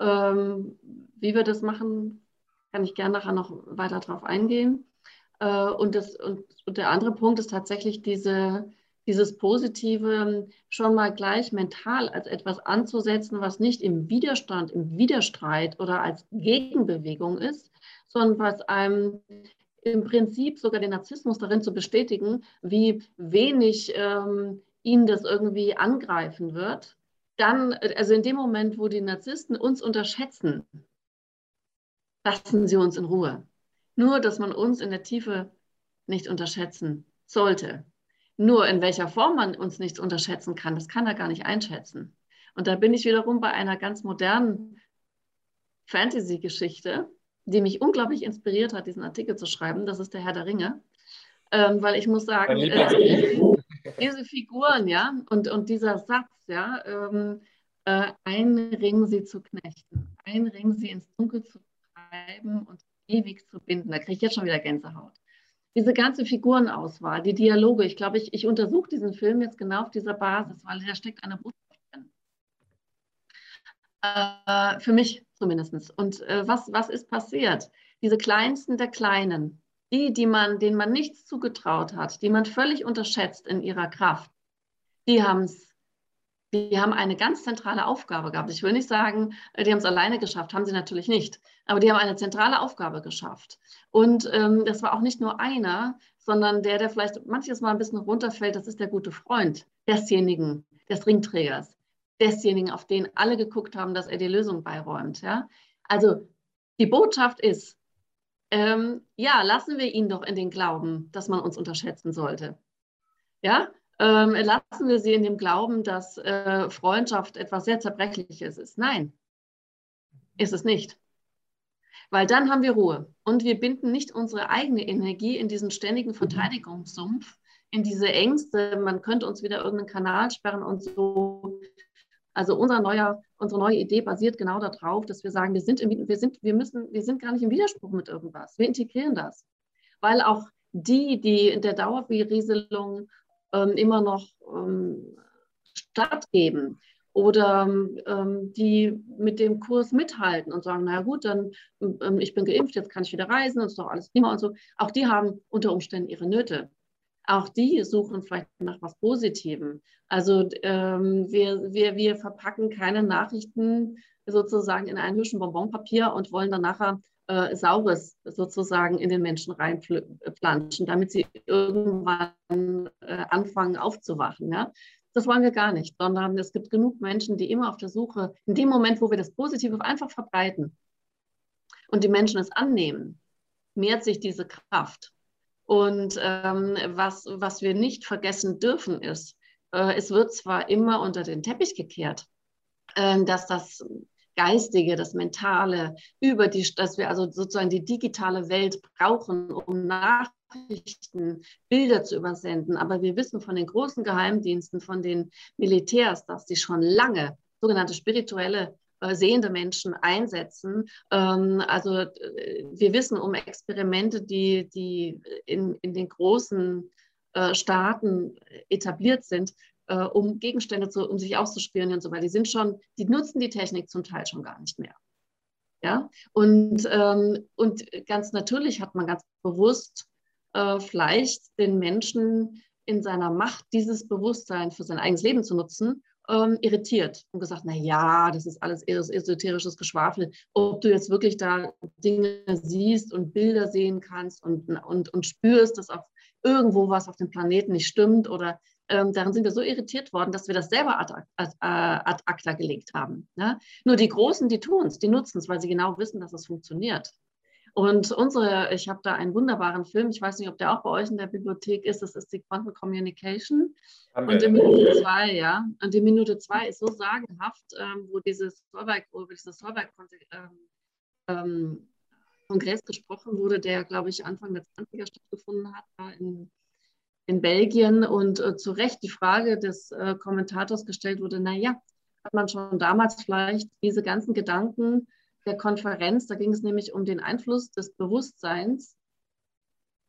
Ähm, wie wir das machen, kann ich gerne nachher noch weiter darauf eingehen. Äh, und, das, und, und, der andere Punkt ist tatsächlich diese, dieses Positive schon mal gleich mental als etwas anzusetzen, was nicht im Widerstand, im Widerstreit oder als Gegenbewegung ist, sondern was einem im Prinzip sogar den Narzissmus darin zu bestätigen, wie wenig ähm, ihn das irgendwie angreifen wird, dann, also in dem Moment, wo die Narzissten uns unterschätzen, lassen sie uns in Ruhe. Nur, dass man uns in der Tiefe nicht unterschätzen sollte. Nur in welcher Form man uns nicht unterschätzen kann, das kann er gar nicht einschätzen. Und da bin ich wiederum bei einer ganz modernen Fantasy-Geschichte, die mich unglaublich inspiriert hat, diesen Artikel zu schreiben. Das ist der Herr der Ringe. Ähm, weil ich muss sagen, äh, diese Figuren, ja, und, und dieser Satz, ja, ähm, äh, ein Ring sie zu knechten, ein Ring sie ins Dunkel zu treiben und ewig zu binden. Da kriege ich jetzt schon wieder Gänsehaut. Diese ganze Figurenauswahl, die Dialoge, ich glaube, ich, ich untersuche diesen Film jetzt genau auf dieser Basis, weil da steckt eine Botschaft drin. Äh, für mich zumindest. Und äh, was, was ist passiert? Diese Kleinsten der Kleinen, die, die man, denen man nichts zugetraut hat, die man völlig unterschätzt in ihrer Kraft, die haben die haben eine ganz zentrale Aufgabe gehabt. Ich will nicht sagen, die haben es alleine geschafft, haben sie natürlich nicht. Aber die haben eine zentrale Aufgabe geschafft. Und ähm, das war auch nicht nur einer, sondern der, der vielleicht manches Mal ein bisschen runterfällt, das ist der gute Freund desjenigen, des Ringträgers desjenigen, auf den alle geguckt haben, dass er die Lösung beiräumt. Ja? Also die Botschaft ist, ähm, ja, lassen wir ihn doch in den Glauben, dass man uns unterschätzen sollte. Ja, ähm, lassen wir sie in dem Glauben, dass äh, Freundschaft etwas sehr Zerbrechliches ist. Nein, ist es nicht. Weil dann haben wir Ruhe und wir binden nicht unsere eigene Energie in diesen ständigen Verteidigungssumpf, in diese Ängste, man könnte uns wieder irgendeinen Kanal sperren und so also unser neuer, unsere neue Idee basiert genau darauf, dass wir sagen, wir sind, im, wir, sind, wir, müssen, wir sind gar nicht im Widerspruch mit irgendwas. Wir integrieren das. Weil auch die, die in der Dauerberieselung ähm, immer noch ähm, stattgeben oder ähm, die mit dem Kurs mithalten und sagen, naja gut, dann ähm, ich bin geimpft, jetzt kann ich wieder reisen, und ist doch alles prima und so. Auch die haben unter Umständen ihre Nöte auch die suchen vielleicht nach was Positivem. Also ähm, wir, wir, wir verpacken keine Nachrichten sozusagen in ein Hüschen Bonbonpapier und wollen dann nachher äh, Saures sozusagen in den Menschen reinplanschen, damit sie irgendwann äh, anfangen aufzuwachen. Ja? Das wollen wir gar nicht, sondern es gibt genug Menschen, die immer auf der Suche, in dem Moment, wo wir das Positive einfach verbreiten und die Menschen es annehmen, mehrt sich diese Kraft. Und ähm, was, was wir nicht vergessen dürfen, ist, äh, es wird zwar immer unter den Teppich gekehrt, äh, dass das Geistige, das Mentale, über die, dass wir also sozusagen die digitale Welt brauchen, um nach Nachrichten, Bilder zu übersenden. Aber wir wissen von den großen Geheimdiensten, von den Militärs, dass sie schon lange sogenannte spirituelle sehende Menschen einsetzen. Ähm, also äh, wir wissen um Experimente, die, die in, in den großen äh, Staaten etabliert sind, um Gegenstände zu, um sich auszuspionieren und so weiter. Die sind schon, die nutzen die Technik zum Teil schon gar nicht mehr. Ja? Und, ähm, und ganz natürlich hat man ganz bewusst äh, vielleicht den Menschen in seiner Macht, dieses Bewusstsein für sein eigenes Leben zu nutzen, ähm, irritiert und gesagt, na ja, das ist alles esoterisches Geschwafel. Ob du jetzt wirklich da Dinge siehst und Bilder sehen kannst und, und, und spürst, dass auf irgendwo was auf dem Planeten nicht stimmt oder ähm, darin sind wir so irritiert worden, dass wir das selber ad, ad, ad acta gelegt haben. Ne? Nur die Großen, die tun es, die nutzen es, weil sie genau wissen, dass es funktioniert. Und unsere, ich habe da einen wunderbaren Film, ich weiß nicht, ob der auch bei euch in der Bibliothek ist, das ist die Quantum Communication. Haben und in Minute zwei, ja. Und die Minute zwei ist so sagenhaft, ähm, wo dieses Solberg, wo dieses Solberg ähm, ähm, Kongress gesprochen wurde, der, glaube ich, Anfang der 20er stattgefunden hat, da in, in Belgien. Und äh, zu Recht die Frage des äh, Kommentators gestellt wurde, naja, hat man schon damals vielleicht diese ganzen Gedanken der Konferenz. Da ging es nämlich um den Einfluss des Bewusstseins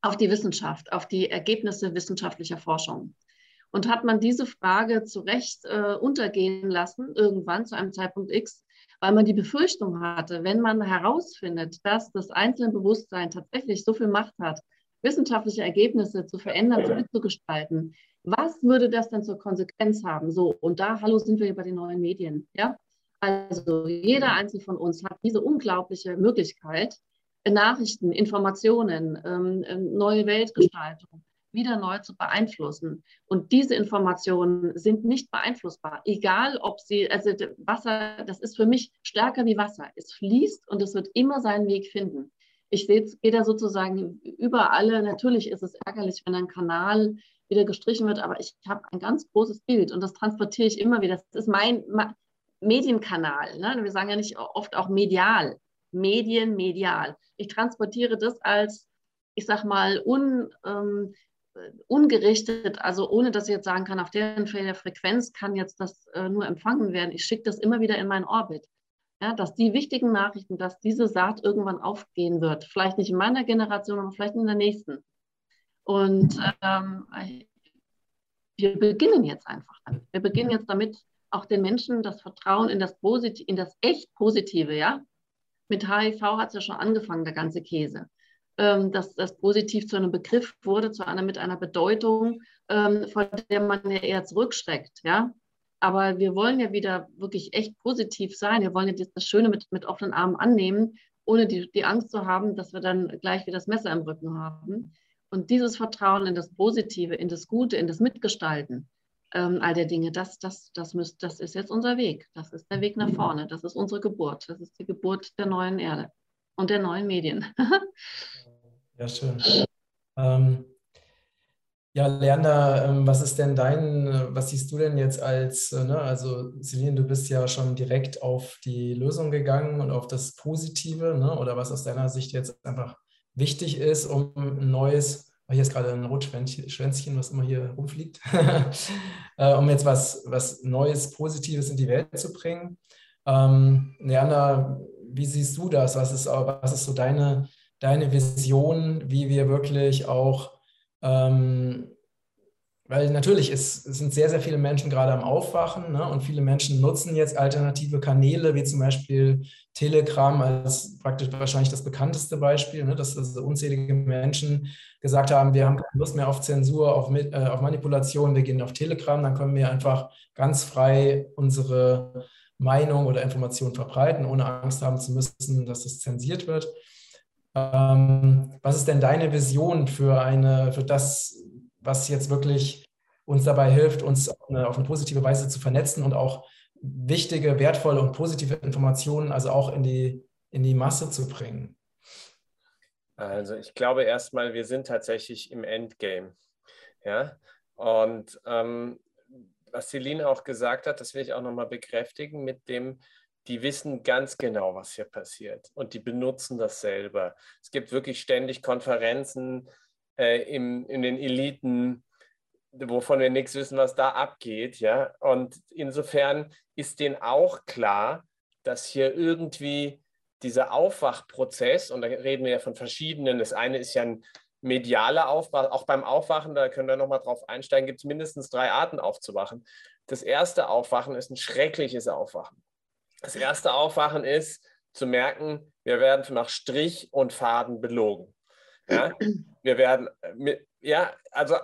auf die Wissenschaft, auf die Ergebnisse wissenschaftlicher Forschung. Und hat man diese Frage zu Recht äh, untergehen lassen, irgendwann zu einem Zeitpunkt X, weil man die Befürchtung hatte, wenn man herausfindet, dass das einzelne Bewusstsein tatsächlich so viel Macht hat, wissenschaftliche Ergebnisse zu verändern, zu gestalten, was würde das denn zur Konsequenz haben? So, und da, hallo, sind wir hier bei den neuen Medien. Ja? Also jeder Einzelne von uns hat diese unglaubliche Möglichkeit, Nachrichten, Informationen, ähm, ähm, neue Weltgestaltung wieder neu zu beeinflussen. Und diese Informationen sind nicht beeinflussbar, egal ob sie, also Wasser, das ist für mich stärker wie Wasser. Es fließt und es wird immer seinen Weg finden. Ich sehe, gehe da sozusagen über alle. Natürlich ist es ärgerlich, wenn ein Kanal wieder gestrichen wird, aber ich habe ein ganz großes Bild und das transportiere ich immer wieder. Das ist mein, Medienkanal. Ne? Wir sagen ja nicht oft auch medial. Medien, medial. Ich transportiere das als, ich sag mal, un, ähm, ungerichtet, also ohne dass ich jetzt sagen kann, auf der Frequenz kann jetzt das äh, nur empfangen werden. Ich schicke das immer wieder in meinen Orbit. Ja, dass die wichtigen Nachrichten, dass diese Saat irgendwann aufgehen wird. Vielleicht nicht in meiner Generation, aber vielleicht in der nächsten. Und ähm, wir beginnen jetzt einfach damit. Wir beginnen jetzt damit, auch den Menschen das Vertrauen in das, Posit in das echt Positive, ja. Mit HIV hat es ja schon angefangen, der ganze Käse. Ähm, dass das positiv zu einem Begriff wurde, zu einer mit einer Bedeutung, ähm, vor der man ja eher zurückschreckt, ja. Aber wir wollen ja wieder wirklich echt positiv sein. Wir wollen ja das Schöne mit, mit offenen Armen annehmen, ohne die, die Angst zu haben, dass wir dann gleich wieder das Messer im Rücken haben. Und dieses Vertrauen in das Positive, in das Gute, in das Mitgestalten, ähm, all der Dinge, das, das, das, müsst, das ist jetzt unser Weg. Das ist der Weg nach vorne. Das ist unsere Geburt. Das ist die Geburt der neuen Erde und der neuen Medien. ja, schön. Ähm, ja, Lerner, ähm, was ist denn dein, was siehst du denn jetzt als, äh, ne, also Celine, du bist ja schon direkt auf die Lösung gegangen und auf das Positive, ne, oder was aus deiner Sicht jetzt einfach wichtig ist, um ein neues hier ist gerade ein Rotschwänzchen, was immer hier rumfliegt, äh, um jetzt was, was Neues, Positives in die Welt zu bringen. Ähm, Leander, wie siehst du das? Was ist, was ist so deine, deine Vision, wie wir wirklich auch ähm, weil natürlich ist, sind sehr, sehr viele Menschen gerade am Aufwachen ne? und viele Menschen nutzen jetzt alternative Kanäle, wie zum Beispiel Telegram als praktisch wahrscheinlich das bekannteste Beispiel, ne? dass also unzählige Menschen gesagt haben, wir haben keine Lust mehr auf Zensur, auf, äh, auf Manipulation, wir gehen auf Telegram, dann können wir einfach ganz frei unsere Meinung oder Information verbreiten, ohne Angst haben zu müssen, dass es zensiert wird. Ähm, was ist denn deine Vision für, eine, für das, was jetzt wirklich uns dabei hilft, uns auf eine, auf eine, positive Weise zu vernetzen und auch wichtige, wertvolle und positive Informationen also auch in die, in die Masse zu bringen? Also ich glaube erstmal, wir sind tatsächlich im Endgame. Ja? Und ähm, was Celine auch gesagt hat, das will ich auch nochmal bekräftigen, mit dem, die wissen ganz genau, was hier passiert und die benutzen das selber. Es gibt wirklich ständig Konferenzen, äh, im, in den Eliten, wovon wir nichts wissen, was da abgeht. Ja? Und insofern ist denen auch klar, dass hier irgendwie dieser Aufwachprozess, und da reden wir ja von verschiedenen, das eine ist ja ein medialer Aufwach, auch beim Aufwachen, da können wir nochmal drauf einsteigen, gibt es mindestens drei Arten aufzuwachen. Das erste Aufwachen ist ein schreckliches Aufwachen. Das erste Aufwachen ist zu merken, wir werden nach Strich und Faden belogen. Ja? Wir werden, mit, ja, also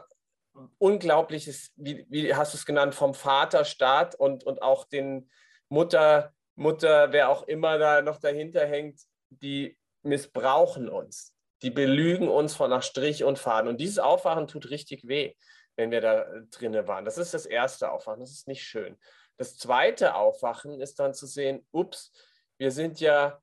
unglaubliches, wie, wie hast du es genannt, vom Vaterstaat und, und auch den Mutter, Mutter, wer auch immer da noch dahinter hängt, die missbrauchen uns. Die belügen uns von nach Strich und Faden. Und dieses Aufwachen tut richtig weh, wenn wir da drinnen waren. Das ist das erste Aufwachen. Das ist nicht schön. Das zweite Aufwachen ist dann zu sehen, ups, wir sind ja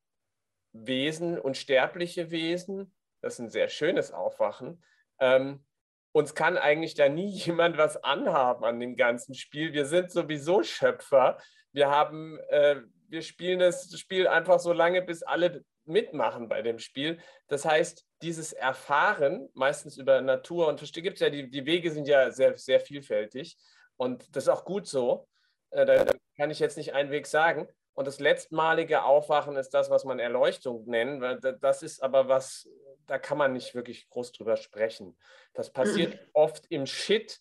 Wesen, unsterbliche Wesen. Das ist ein sehr schönes Aufwachen. Ähm, uns kann eigentlich da nie jemand was anhaben an dem ganzen Spiel. Wir sind sowieso Schöpfer. Wir haben, äh, wir spielen das Spiel einfach so lange, bis alle mitmachen bei dem Spiel. Das heißt, dieses Erfahren, meistens über Natur und Verstehe, gibt ja, die, die Wege sind ja sehr, sehr vielfältig und das ist auch gut so. Äh, da, kann ich jetzt nicht einen Weg sagen. Und das letztmalige Aufwachen ist das, was man Erleuchtung nennen. Das ist aber was, da kann man nicht wirklich groß drüber sprechen. Das passiert mhm. oft im Shit,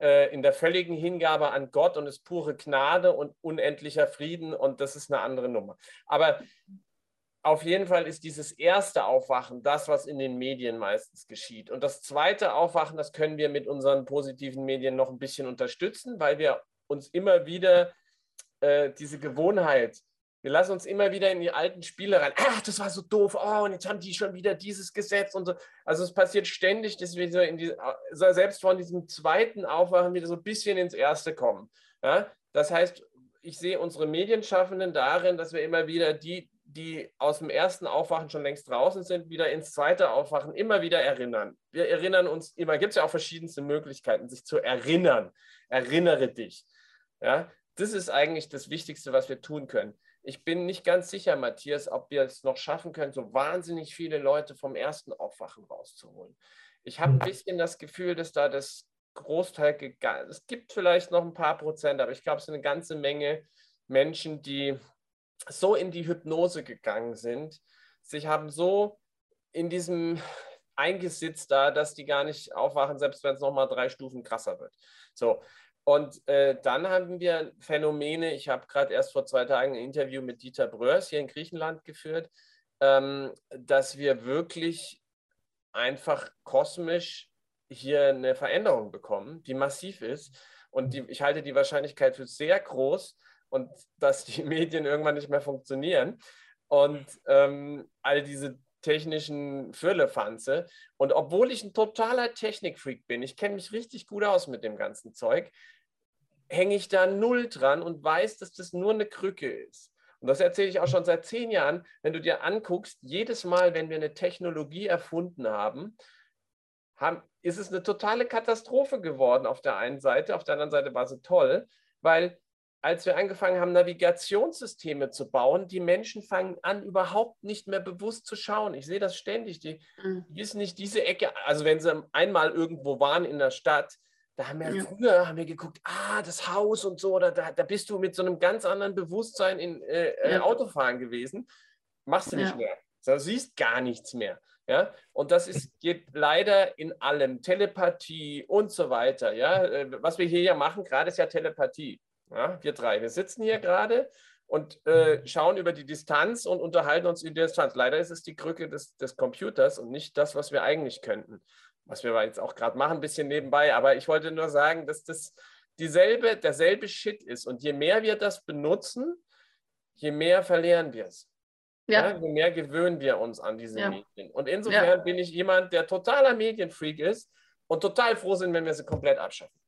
äh, in der völligen Hingabe an Gott und ist pure Gnade und unendlicher Frieden und das ist eine andere Nummer. Aber auf jeden Fall ist dieses erste Aufwachen das, was in den Medien meistens geschieht. Und das zweite Aufwachen, das können wir mit unseren positiven Medien noch ein bisschen unterstützen, weil wir uns immer wieder äh, diese Gewohnheit, wir lassen uns immer wieder in die alten Spiele rein. Ach, das war so doof. Oh, und jetzt haben die schon wieder dieses Gesetz und so. Also es passiert ständig, dass wir so in die, selbst von diesem zweiten Aufwachen wieder so ein bisschen ins erste kommen. Ja? Das heißt, ich sehe unsere Medienschaffenden darin, dass wir immer wieder die die aus dem ersten Aufwachen schon längst draußen sind, wieder ins zweite Aufwachen immer wieder erinnern. Wir erinnern uns immer, gibt es ja auch verschiedenste Möglichkeiten, sich zu erinnern. Erinnere dich. Ja, das ist eigentlich das Wichtigste, was wir tun können. Ich bin nicht ganz sicher, Matthias, ob wir es noch schaffen können, so wahnsinnig viele Leute vom ersten Aufwachen rauszuholen. Ich habe ein hm. bisschen das Gefühl, dass da das Großteil gegangen ist. Es gibt vielleicht noch ein paar Prozent, aber ich glaube, es sind eine ganze Menge Menschen, die so in die Hypnose gegangen sind, sich haben so in diesem eingesitzt da, dass die gar nicht aufwachen, selbst wenn es nochmal drei Stufen krasser wird. So. Und äh, dann haben wir Phänomene, ich habe gerade erst vor zwei Tagen ein Interview mit Dieter Bröers hier in Griechenland geführt, ähm, dass wir wirklich einfach kosmisch hier eine Veränderung bekommen, die massiv ist. Und die, ich halte die Wahrscheinlichkeit für sehr groß, und dass die Medien irgendwann nicht mehr funktionieren und ähm, all diese technischen Firlefanze. Und obwohl ich ein totaler Technikfreak bin, ich kenne mich richtig gut aus mit dem ganzen Zeug, hänge ich da null dran und weiß, dass das nur eine Krücke ist. Und das erzähle ich auch schon seit zehn Jahren. Wenn du dir anguckst, jedes Mal, wenn wir eine Technologie erfunden haben, haben ist es eine totale Katastrophe geworden auf der einen Seite. Auf der anderen Seite war sie toll, weil als wir angefangen haben, Navigationssysteme zu bauen, die Menschen fangen an, überhaupt nicht mehr bewusst zu schauen. Ich sehe das ständig. Die, mhm. die wissen nicht diese Ecke. Also wenn sie einmal irgendwo waren in der Stadt, da haben wir ja. früher haben wir geguckt, ah, das Haus und so, oder da, da bist du mit so einem ganz anderen Bewusstsein in äh, äh ja. Autofahren gewesen. Machst du nicht ja. mehr. Du siehst gar nichts mehr. Ja? Und das ist, geht leider in allem. Telepathie und so weiter. Ja? Äh, was wir hier ja machen, gerade ist ja Telepathie. Ja, wir drei. Wir sitzen hier gerade und äh, schauen über die Distanz und unterhalten uns über die Distanz. Leider ist es die Krücke des, des Computers und nicht das, was wir eigentlich könnten. Was wir jetzt auch gerade machen, ein bisschen nebenbei. Aber ich wollte nur sagen, dass das dieselbe, derselbe Shit ist. Und je mehr wir das benutzen, je mehr verlieren wir es. Ja. ja. je mehr gewöhnen wir uns an diese ja. Medien. Und insofern ja. bin ich jemand, der totaler Medienfreak ist und total froh sind, wenn wir sie komplett abschaffen.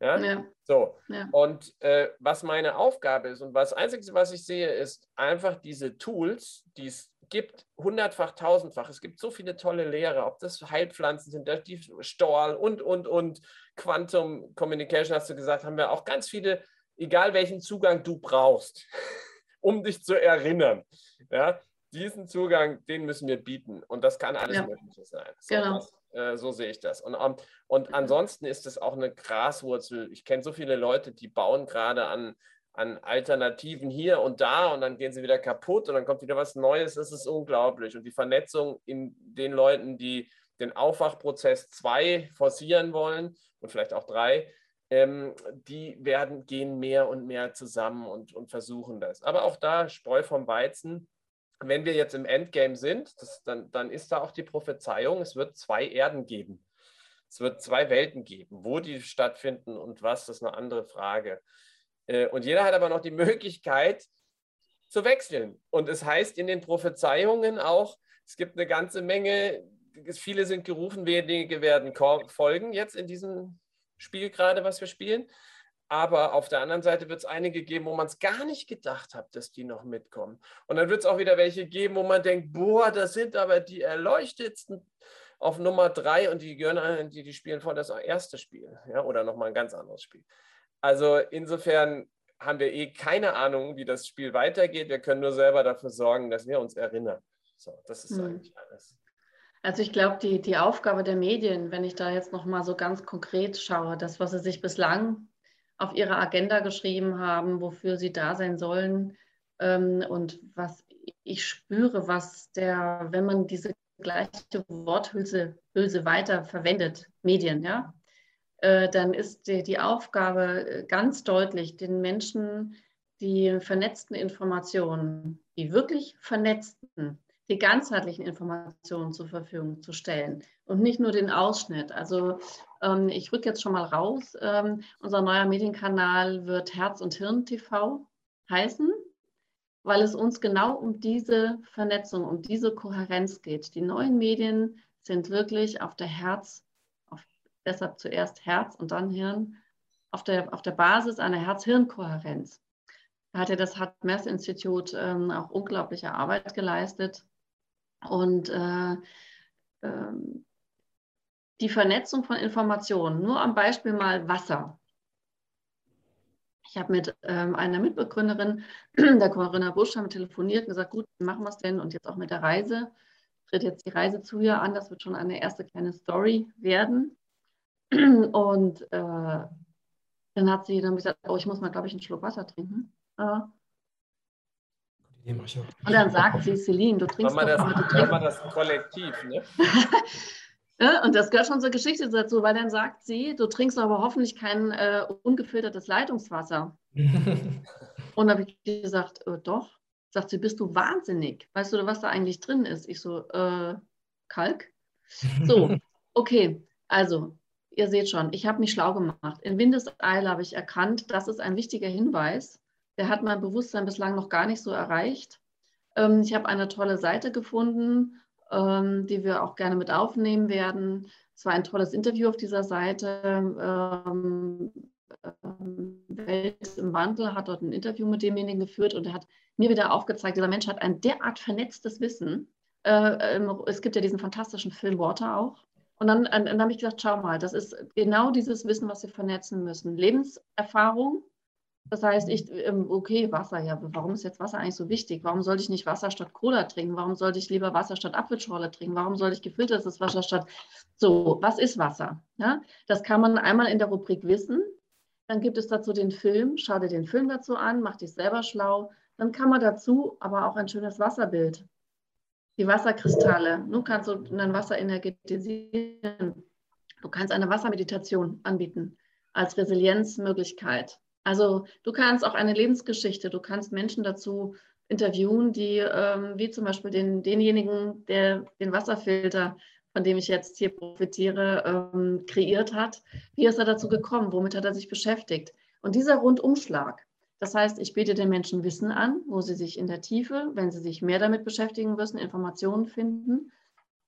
Ja? ja. So. Ja. Und äh, was meine Aufgabe ist und was Einzige, was ich sehe, ist einfach diese Tools, die es gibt, hundertfach, tausendfach. Es gibt so viele tolle Lehrer, ob das Heilpflanzen sind, die Storl und, und, und Quantum Communication, hast du gesagt, haben wir auch ganz viele, egal welchen Zugang du brauchst, um dich zu erinnern. Ja? Diesen Zugang, den müssen wir bieten. Und das kann alles ja. Mögliche sein. So, genau. Äh, so sehe ich das. Und, ähm, und ansonsten ist es auch eine Graswurzel. Ich kenne so viele Leute, die bauen gerade an, an Alternativen hier und da und dann gehen sie wieder kaputt und dann kommt wieder was Neues. Das ist unglaublich. Und die Vernetzung in den Leuten, die den Aufwachprozess 2 forcieren wollen und vielleicht auch 3, ähm, die werden, gehen mehr und mehr zusammen und, und versuchen das. Aber auch da Spreu vom Weizen wenn wir jetzt im Endgame sind, das, dann, dann ist da auch die Prophezeiung, es wird zwei Erden geben. Es wird zwei Welten geben. Wo die stattfinden und was, das ist eine andere Frage. Äh, und jeder hat aber noch die Möglichkeit zu wechseln. Und es heißt in den Prophezeiungen auch, es gibt eine ganze Menge, viele sind gerufen, wenige werden folgen jetzt in diesem Spiel gerade, was wir spielen. Aber auf der anderen Seite wird es einige geben, wo man es gar nicht gedacht hat, dass die noch mitkommen. Und dann wird es auch wieder welche geben, wo man denkt, boah, das sind aber die Erleuchtetsten auf Nummer drei und die gehören, die, die spielen vor das erste Spiel ja, oder nochmal ein ganz anderes Spiel. Also insofern haben wir eh keine Ahnung, wie das Spiel weitergeht. Wir können nur selber dafür sorgen, dass wir uns erinnern. So, das ist hm. eigentlich alles. Also ich glaube, die, die Aufgabe der Medien, wenn ich da jetzt nochmal so ganz konkret schaue, das, was sie sich bislang auf ihre Agenda geschrieben haben, wofür sie da sein sollen. Ähm, und was ich spüre, was der, wenn man diese gleiche Worthülse Hülse weiter verwendet, Medien, ja, äh, dann ist die, die Aufgabe äh, ganz deutlich, den Menschen die vernetzten Informationen, die wirklich vernetzten, die ganzheitlichen Informationen zur Verfügung zu stellen und nicht nur den Ausschnitt. Also ähm, ich rücke jetzt schon mal raus. Ähm, unser neuer Medienkanal wird Herz und Hirn TV heißen, weil es uns genau um diese Vernetzung, um diese Kohärenz geht. Die neuen Medien sind wirklich auf der Herz, auf, deshalb zuerst Herz und dann Hirn, auf der, auf der Basis einer Herz-Hirn-Kohärenz. Hat ja das Hart-Mess-Institut ähm, auch unglaubliche Arbeit geleistet. Und äh, ähm, die Vernetzung von Informationen, nur am Beispiel mal Wasser. Ich habe mit ähm, einer Mitbegründerin, der Corinna Busch, haben telefoniert und gesagt, gut, machen wir es denn? Und jetzt auch mit der Reise. Tritt jetzt die Reise zu ihr an, das wird schon eine erste kleine Story werden. Und äh, dann hat sie dann gesagt, oh, ich muss mal, glaube ich, einen Schluck Wasser trinken. Äh, und dann sagt sie, Celine, du trinkst doch, das, aber du trinkst. das kollektiv, ne? und das gehört schon zur Geschichte dazu, weil dann sagt sie, du trinkst aber hoffentlich kein äh, ungefiltertes Leitungswasser. und dann habe ich gesagt, äh, doch. Sagt sie, bist du wahnsinnig? Weißt du, was da eigentlich drin ist? Ich so, äh, Kalk. So, okay, also ihr seht schon, ich habe mich schlau gemacht. In Windeseile habe ich erkannt, das ist ein wichtiger Hinweis, der hat mein Bewusstsein bislang noch gar nicht so erreicht. Ähm, ich habe eine tolle Seite gefunden, ähm, die wir auch gerne mit aufnehmen werden. Es war ein tolles Interview auf dieser Seite. Ähm, Welt im Wandel hat dort ein Interview mit demjenigen geführt und er hat mir wieder aufgezeigt, dieser Mensch hat ein derart vernetztes Wissen. Äh, es gibt ja diesen fantastischen Film Water auch. Und dann, dann habe ich gesagt, schau mal, das ist genau dieses Wissen, was wir vernetzen müssen. Lebenserfahrung, das heißt, ich, ähm, okay, Wasser, ja, warum ist jetzt Wasser eigentlich so wichtig? Warum sollte ich nicht Wasser statt Cola trinken? Warum sollte ich lieber Wasser statt Apfelschorle trinken? Warum sollte ich gefiltertes Wasser statt, so, was ist Wasser? Ja, das kann man einmal in der Rubrik wissen. Dann gibt es dazu den Film, schau dir den Film dazu an, mach dich selber schlau. Dann kann man dazu aber auch ein schönes Wasserbild. Die Wasserkristalle. Nun kannst du dein Wasser energetisieren. Du kannst eine Wassermeditation anbieten als Resilienzmöglichkeit. Also du kannst auch eine Lebensgeschichte, du kannst Menschen dazu interviewen, die ähm, wie zum Beispiel den, denjenigen, der den Wasserfilter, von dem ich jetzt hier profitiere, ähm, kreiert hat. Wie ist er dazu gekommen? Womit hat er sich beschäftigt? Und dieser Rundumschlag, das heißt, ich biete den Menschen Wissen an, wo sie sich in der Tiefe, wenn sie sich mehr damit beschäftigen müssen, Informationen finden.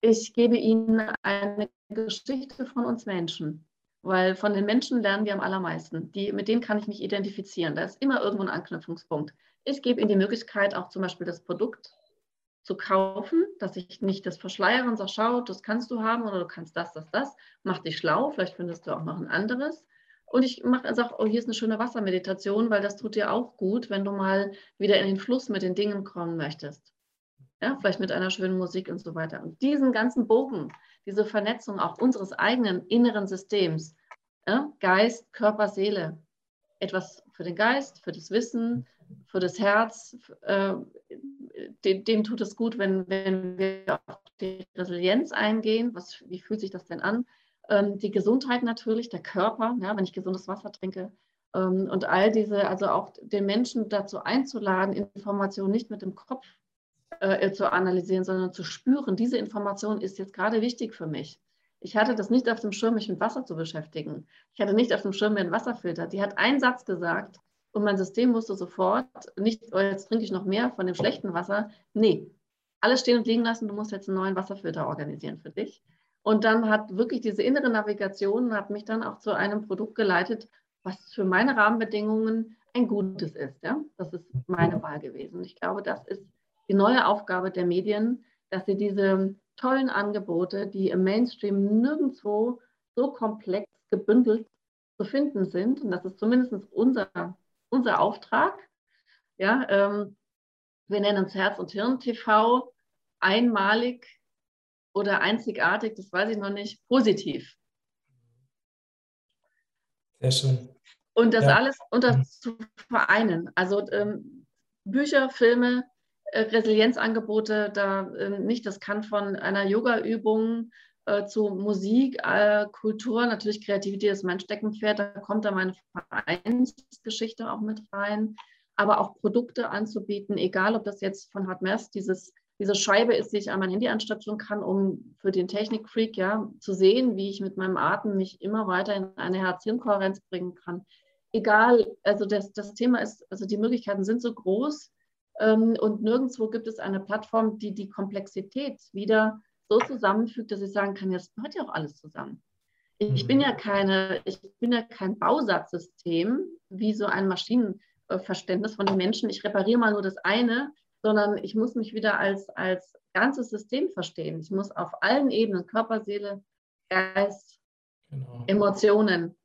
Ich gebe ihnen eine Geschichte von uns Menschen. Weil von den Menschen lernen wir am allermeisten. Die, mit denen kann ich mich identifizieren. Da ist immer irgendwo ein Anknüpfungspunkt. Ich gebe ihnen die Möglichkeit, auch zum Beispiel das Produkt zu kaufen, dass ich nicht das verschleiere und sage, schau, das kannst du haben oder du kannst das, das, das. Mach dich schlau, vielleicht findest du auch noch ein anderes. Und ich sage, oh, hier ist eine schöne Wassermeditation, weil das tut dir auch gut, wenn du mal wieder in den Fluss mit den Dingen kommen möchtest. Ja, vielleicht mit einer schönen Musik und so weiter. Und diesen ganzen Bogen, diese Vernetzung auch unseres eigenen inneren Systems, ja, Geist, Körper, Seele, etwas für den Geist, für das Wissen, für das Herz, äh, dem, dem, tut es gut, wenn, wenn wir auf die Resilienz eingehen. Was, wie fühlt sich das denn an? Ähm, die Gesundheit natürlich, der Körper, ja, wenn ich gesundes Wasser trinke. Ähm, und all diese, also auch den Menschen dazu einzuladen, Informationen nicht mit dem Kopf äh, zu analysieren, sondern zu spüren, diese Information ist jetzt gerade wichtig für mich. Ich hatte das nicht auf dem Schirm, mich mit Wasser zu beschäftigen. Ich hatte nicht auf dem Schirm, mir einen Wasserfilter. Die hat einen Satz gesagt und mein System wusste sofort, nicht, oh, jetzt trinke ich noch mehr von dem schlechten Wasser. Nee, alles stehen und liegen lassen, du musst jetzt einen neuen Wasserfilter organisieren für dich. Und dann hat wirklich diese innere Navigation, hat mich dann auch zu einem Produkt geleitet, was für meine Rahmenbedingungen ein gutes ist. Ja? Das ist meine Wahl gewesen. Ich glaube, das ist die neue Aufgabe der Medien, dass sie diese tollen Angebote, die im Mainstream nirgendwo so komplex gebündelt zu finden sind, und das ist zumindest unser, unser Auftrag. Ja, ähm, wir nennen uns Herz und Hirn TV, einmalig oder einzigartig, das weiß ich noch nicht, positiv. Sehr schön. Und das ja. alles unter zu vereinen. Also ähm, Bücher, Filme, Resilienzangebote, da äh, nicht, das kann von einer Yoga-Übung äh, zu Musik, äh, Kultur, natürlich Kreativität ist mein Steckenpferd, da kommt da meine Vereinsgeschichte auch mit rein, aber auch Produkte anzubieten, egal ob das jetzt von Hartmers dieses diese Scheibe ist, die ich an mein Handy anstöpseln kann, um für den Technikfreak ja zu sehen, wie ich mit meinem Atem mich immer weiter in eine Herz-Hirn-Kohärenz bringen kann. Egal, also das, das Thema ist, also die Möglichkeiten sind so groß, ähm, und nirgendwo gibt es eine Plattform, die die Komplexität wieder so zusammenfügt, dass ich sagen kann, jetzt gehört ja auch alles zusammen. Ich bin ja keine, ich bin ja kein Bausatzsystem wie so ein Maschinenverständnis von den Menschen. Ich repariere mal nur das eine, sondern ich muss mich wieder als, als ganzes System verstehen. Ich muss auf allen Ebenen, Körper, Seele, Geist, genau. Emotionen,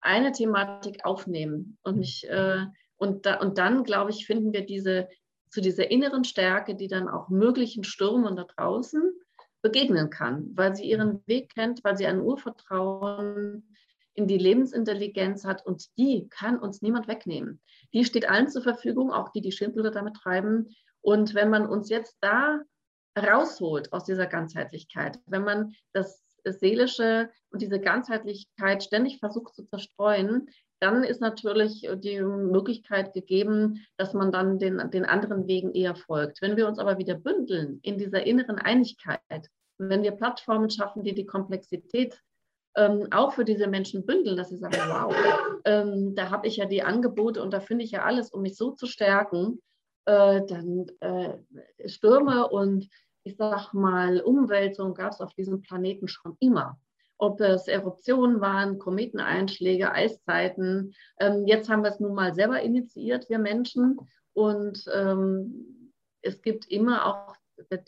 eine Thematik aufnehmen und mich äh, und, da, und dann, glaube ich, finden wir diese, zu dieser inneren Stärke, die dann auch möglichen Stürmen da draußen begegnen kann, weil sie ihren Weg kennt, weil sie ein Urvertrauen in die Lebensintelligenz hat und die kann uns niemand wegnehmen. Die steht allen zur Verfügung, auch die, die Schindluder damit treiben. Und wenn man uns jetzt da rausholt aus dieser Ganzheitlichkeit, wenn man das Seelische und diese Ganzheitlichkeit ständig versucht zu zerstreuen, dann ist natürlich die Möglichkeit gegeben, dass man dann den, den anderen Wegen eher folgt. Wenn wir uns aber wieder bündeln in dieser inneren Einigkeit, wenn wir Plattformen schaffen, die die Komplexität ähm, auch für diese Menschen bündeln, dass sie sagen, wow, ähm, da habe ich ja die Angebote und da finde ich ja alles, um mich so zu stärken, äh, dann äh, Stürme und ich sag mal Umwälzung gab es auf diesem Planeten schon immer ob es Eruptionen waren, Kometeneinschläge, Eiszeiten. Ähm, jetzt haben wir es nun mal selber initiiert, wir Menschen. Und ähm, es gibt immer auch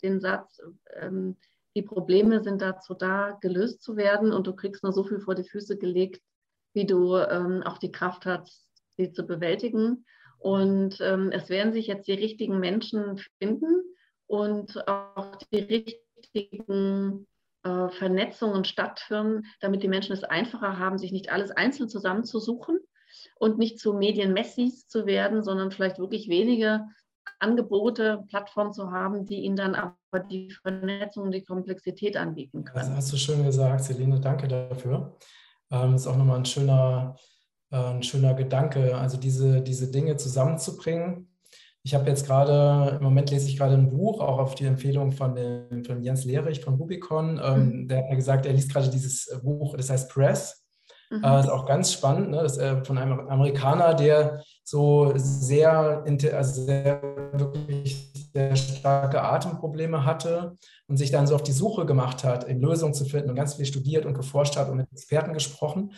den Satz, ähm, die Probleme sind dazu da, gelöst zu werden und du kriegst nur so viel vor die Füße gelegt, wie du ähm, auch die Kraft hast, sie zu bewältigen. Und ähm, es werden sich jetzt die richtigen Menschen finden und auch die richtigen äh, Vernetzungen stattfinden, damit die Menschen es einfacher haben, sich nicht alles einzeln zusammenzusuchen und nicht zu Medienmessis zu werden, sondern vielleicht wirklich wenige Angebote, Plattformen zu haben, die ihnen dann aber die Vernetzung und die Komplexität anbieten können. Das hast du schön gesagt, Celine, danke dafür. Das ähm, ist auch nochmal ein schöner, äh, ein schöner Gedanke, also diese, diese Dinge zusammenzubringen ich habe jetzt gerade, im Moment lese ich gerade ein Buch, auch auf die Empfehlung von, dem, von Jens Lehrich von Rubicon. Ähm, mhm. Der hat mir gesagt, er liest gerade dieses Buch, das heißt Press. Mhm. Äh, das ist auch ganz spannend, ne? das ist äh, von einem Amerikaner, der so sehr, also sehr wirklich sehr starke Atemprobleme hatte und sich dann so auf die Suche gemacht hat, in Lösungen zu finden und ganz viel studiert und geforscht hat und mit Experten gesprochen.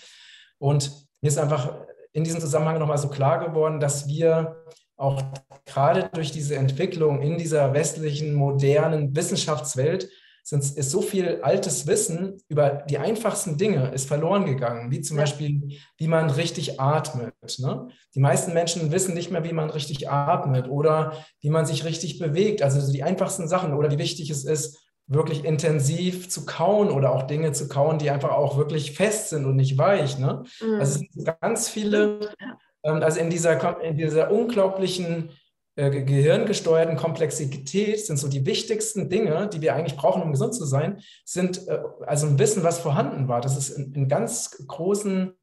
Und mir ist einfach in diesem Zusammenhang nochmal so klar geworden, dass wir auch gerade durch diese Entwicklung in dieser westlichen, modernen Wissenschaftswelt sind, ist so viel altes Wissen über die einfachsten Dinge ist verloren gegangen, wie zum. Beispiel, wie man richtig atmet. Ne? Die meisten Menschen wissen nicht mehr, wie man richtig atmet oder wie man sich richtig bewegt. Also die einfachsten Sachen oder wie wichtig es ist, wirklich intensiv zu kauen oder auch Dinge zu kauen, die einfach auch wirklich fest sind und nicht weich. Ne? Mhm. Also es sind ganz viele, also in dieser, in dieser unglaublichen äh, gehirngesteuerten Komplexität sind so die wichtigsten Dinge, die wir eigentlich brauchen, um gesund zu sein, sind äh, also ein Wissen, was vorhanden war. Das ist in, in ganz großen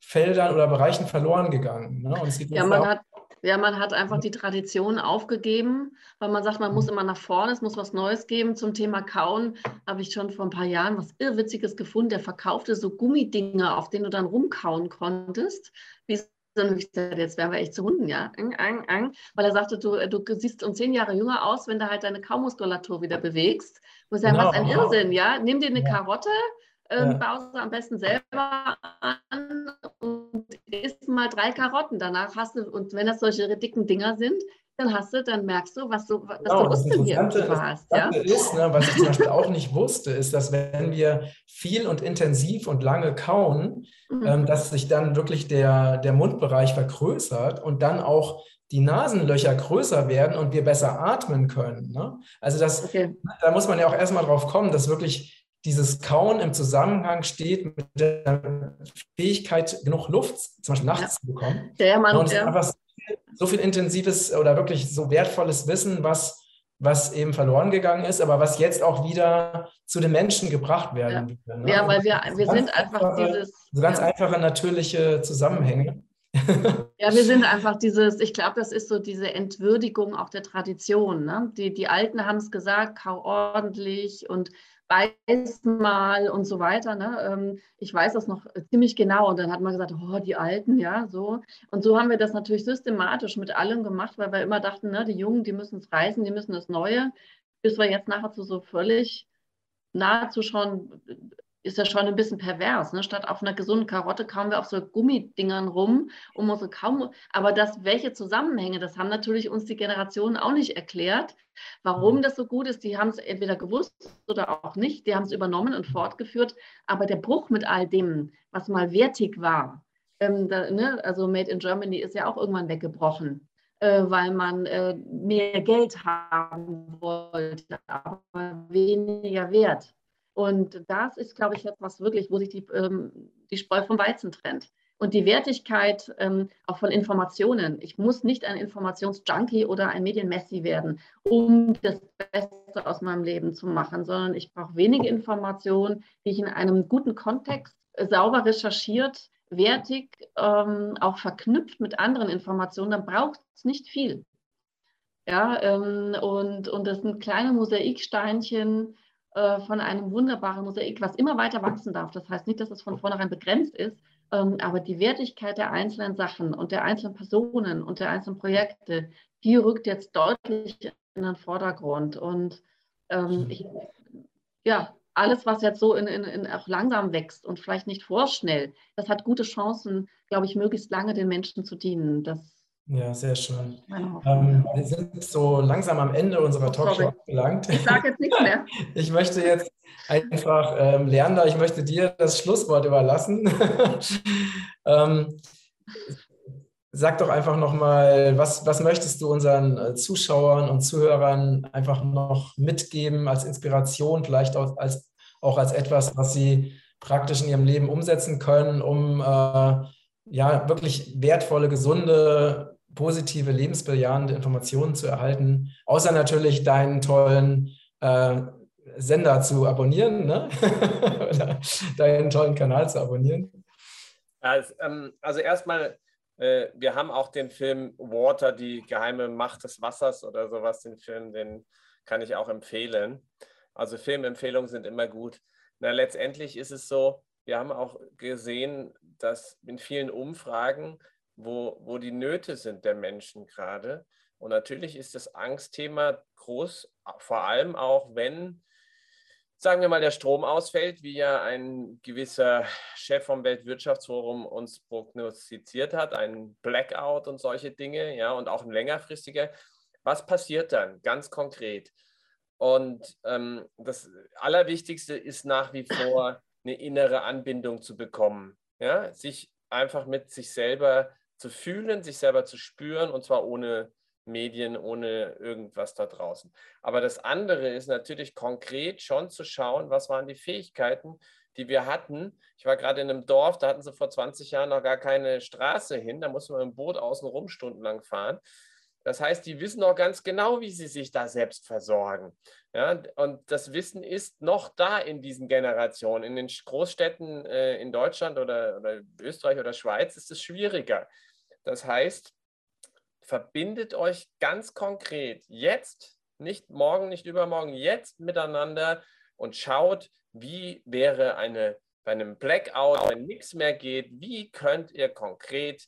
Feldern oder Bereichen verloren gegangen. Ne? ja, man hat, ja, man hat einfach die Tradition aufgegeben, weil man sagt, man muss mhm. immer nach vorne, es muss was Neues geben. Zum Thema Kauen habe ich schon vor ein paar Jahren was Irrwitziges gefunden. Der verkaufte so Gummidinger, auf denen du dann rumkauen konntest, wie sondern ich gesagt, jetzt wären wir echt zu Hunden, ja. Weil er sagte, du, du siehst um zehn Jahre jünger aus, wenn du halt deine Kaumuskulatur wieder bewegst. Wo ich sagen, genau. was ein Irrsinn, ja. Nimm dir eine ja. Karotte, ähm, ja. baue sie am besten selber an und isst mal drei Karotten. Danach hast du, und wenn das solche dicken Dinger sind, dann hast du, dann merkst du, was du, was genau, du Muskeln hier hast. Ja? Ist, ne, was ich zum Beispiel auch nicht wusste, ist, dass wenn wir viel und intensiv und lange kauen, mhm. ähm, dass sich dann wirklich der, der Mundbereich vergrößert und dann auch die Nasenlöcher größer werden und wir besser atmen können. Ne? Also das, okay. da muss man ja auch erstmal drauf kommen, dass wirklich dieses Kauen im Zusammenhang steht mit der Fähigkeit, genug Luft zum Beispiel nachts ja. zu bekommen. Ja, man, und ja. einfach so viel intensives oder wirklich so wertvolles Wissen, was, was eben verloren gegangen ist, aber was jetzt auch wieder zu den Menschen gebracht werden ja. Ne? Ja, weil wir, wir sind einfach einfache, dieses. So ganz ja. einfache, natürliche Zusammenhänge. Ja, wir sind einfach dieses, ich glaube, das ist so diese Entwürdigung auch der Tradition. Ne? Die, die Alten haben es gesagt, kau ordentlich und weiß mal und so weiter. Ne? Ähm, ich weiß das noch ziemlich genau. Und dann hat man gesagt, oh, die Alten, ja, so. Und so haben wir das natürlich systematisch mit allem gemacht, weil wir immer dachten, ne, die Jungen, die müssen es reißen, die müssen das Neue, bis wir jetzt nachher so völlig nahezu schon ist ja schon ein bisschen pervers. Ne? Statt auf einer gesunden Karotte kauen wir auf so Gummidingern rum, um unsere kaum. Aber das, welche Zusammenhänge, das haben natürlich uns die Generationen auch nicht erklärt. Warum mhm. das so gut ist, die haben es entweder gewusst oder auch nicht. Die haben es übernommen und fortgeführt. Aber der Bruch mit all dem, was mal wertig war, ähm, da, ne? also Made in Germany ist ja auch irgendwann weggebrochen. Äh, weil man äh, mehr Geld haben wollte, aber weniger wert. Und das ist, glaube ich, jetzt was wirklich, wo sich die, ähm, die Spreu vom Weizen trennt. Und die Wertigkeit ähm, auch von Informationen. Ich muss nicht ein Informationsjunkie oder ein Medienmessi werden, um das Beste aus meinem Leben zu machen, sondern ich brauche wenige Informationen, die ich in einem guten Kontext äh, sauber recherchiert, wertig, ähm, auch verknüpft mit anderen Informationen. Dann braucht es nicht viel. Ja, ähm, und, und das sind kleine Mosaiksteinchen, äh, von einem wunderbaren Mosaik, was immer weiter wachsen darf. Das heißt nicht, dass es von vornherein begrenzt ist, ähm, aber die Wertigkeit der einzelnen Sachen und der einzelnen Personen und der einzelnen Projekte, die rückt jetzt deutlich in den Vordergrund. Und ähm, ich, ja, alles, was jetzt so in, in, in auch langsam wächst und vielleicht nicht vorschnell, das hat gute Chancen, glaube ich, möglichst lange den Menschen zu dienen. Das ja, sehr schön. Ähm, wir sind so langsam am Ende unserer Talkshow angelangt. Ich sage jetzt nichts mehr. Ich möchte jetzt einfach, ähm, Lerner, ich möchte dir das Schlusswort überlassen. ähm, sag doch einfach nochmal, was, was möchtest du unseren äh, Zuschauern und Zuhörern einfach noch mitgeben als Inspiration, vielleicht auch als, auch als etwas, was sie praktisch in ihrem Leben umsetzen können, um äh, ja, wirklich wertvolle, gesunde positive, lebensbejahende Informationen zu erhalten, außer natürlich deinen tollen äh, Sender zu abonnieren, ne? oder deinen tollen Kanal zu abonnieren. Also, ähm, also erstmal, äh, wir haben auch den Film Water, die geheime Macht des Wassers oder sowas, den Film, den kann ich auch empfehlen. Also Filmempfehlungen sind immer gut. Na, letztendlich ist es so, wir haben auch gesehen, dass in vielen Umfragen wo, wo die Nöte sind der Menschen gerade. Und natürlich ist das Angstthema groß, vor allem auch, wenn, sagen wir mal, der Strom ausfällt, wie ja ein gewisser Chef vom Weltwirtschaftsforum uns prognostiziert hat, ein Blackout und solche Dinge, ja, und auch ein längerfristiger. Was passiert dann ganz konkret? Und ähm, das Allerwichtigste ist nach wie vor eine innere Anbindung zu bekommen. Ja? Sich einfach mit sich selber zu fühlen, sich selber zu spüren und zwar ohne Medien, ohne irgendwas da draußen. Aber das andere ist natürlich konkret schon zu schauen, was waren die Fähigkeiten, die wir hatten. Ich war gerade in einem Dorf, da hatten sie vor 20 Jahren noch gar keine Straße hin, da musste man im Boot außen rum stundenlang fahren. Das heißt, die wissen auch ganz genau, wie sie sich da selbst versorgen. Ja, und das Wissen ist noch da in diesen Generationen. In den Großstädten äh, in Deutschland oder, oder Österreich oder Schweiz ist es schwieriger. Das heißt, verbindet euch ganz konkret jetzt, nicht morgen, nicht übermorgen, jetzt miteinander und schaut, wie wäre eine bei einem Blackout, wenn nichts mehr geht, wie könnt ihr konkret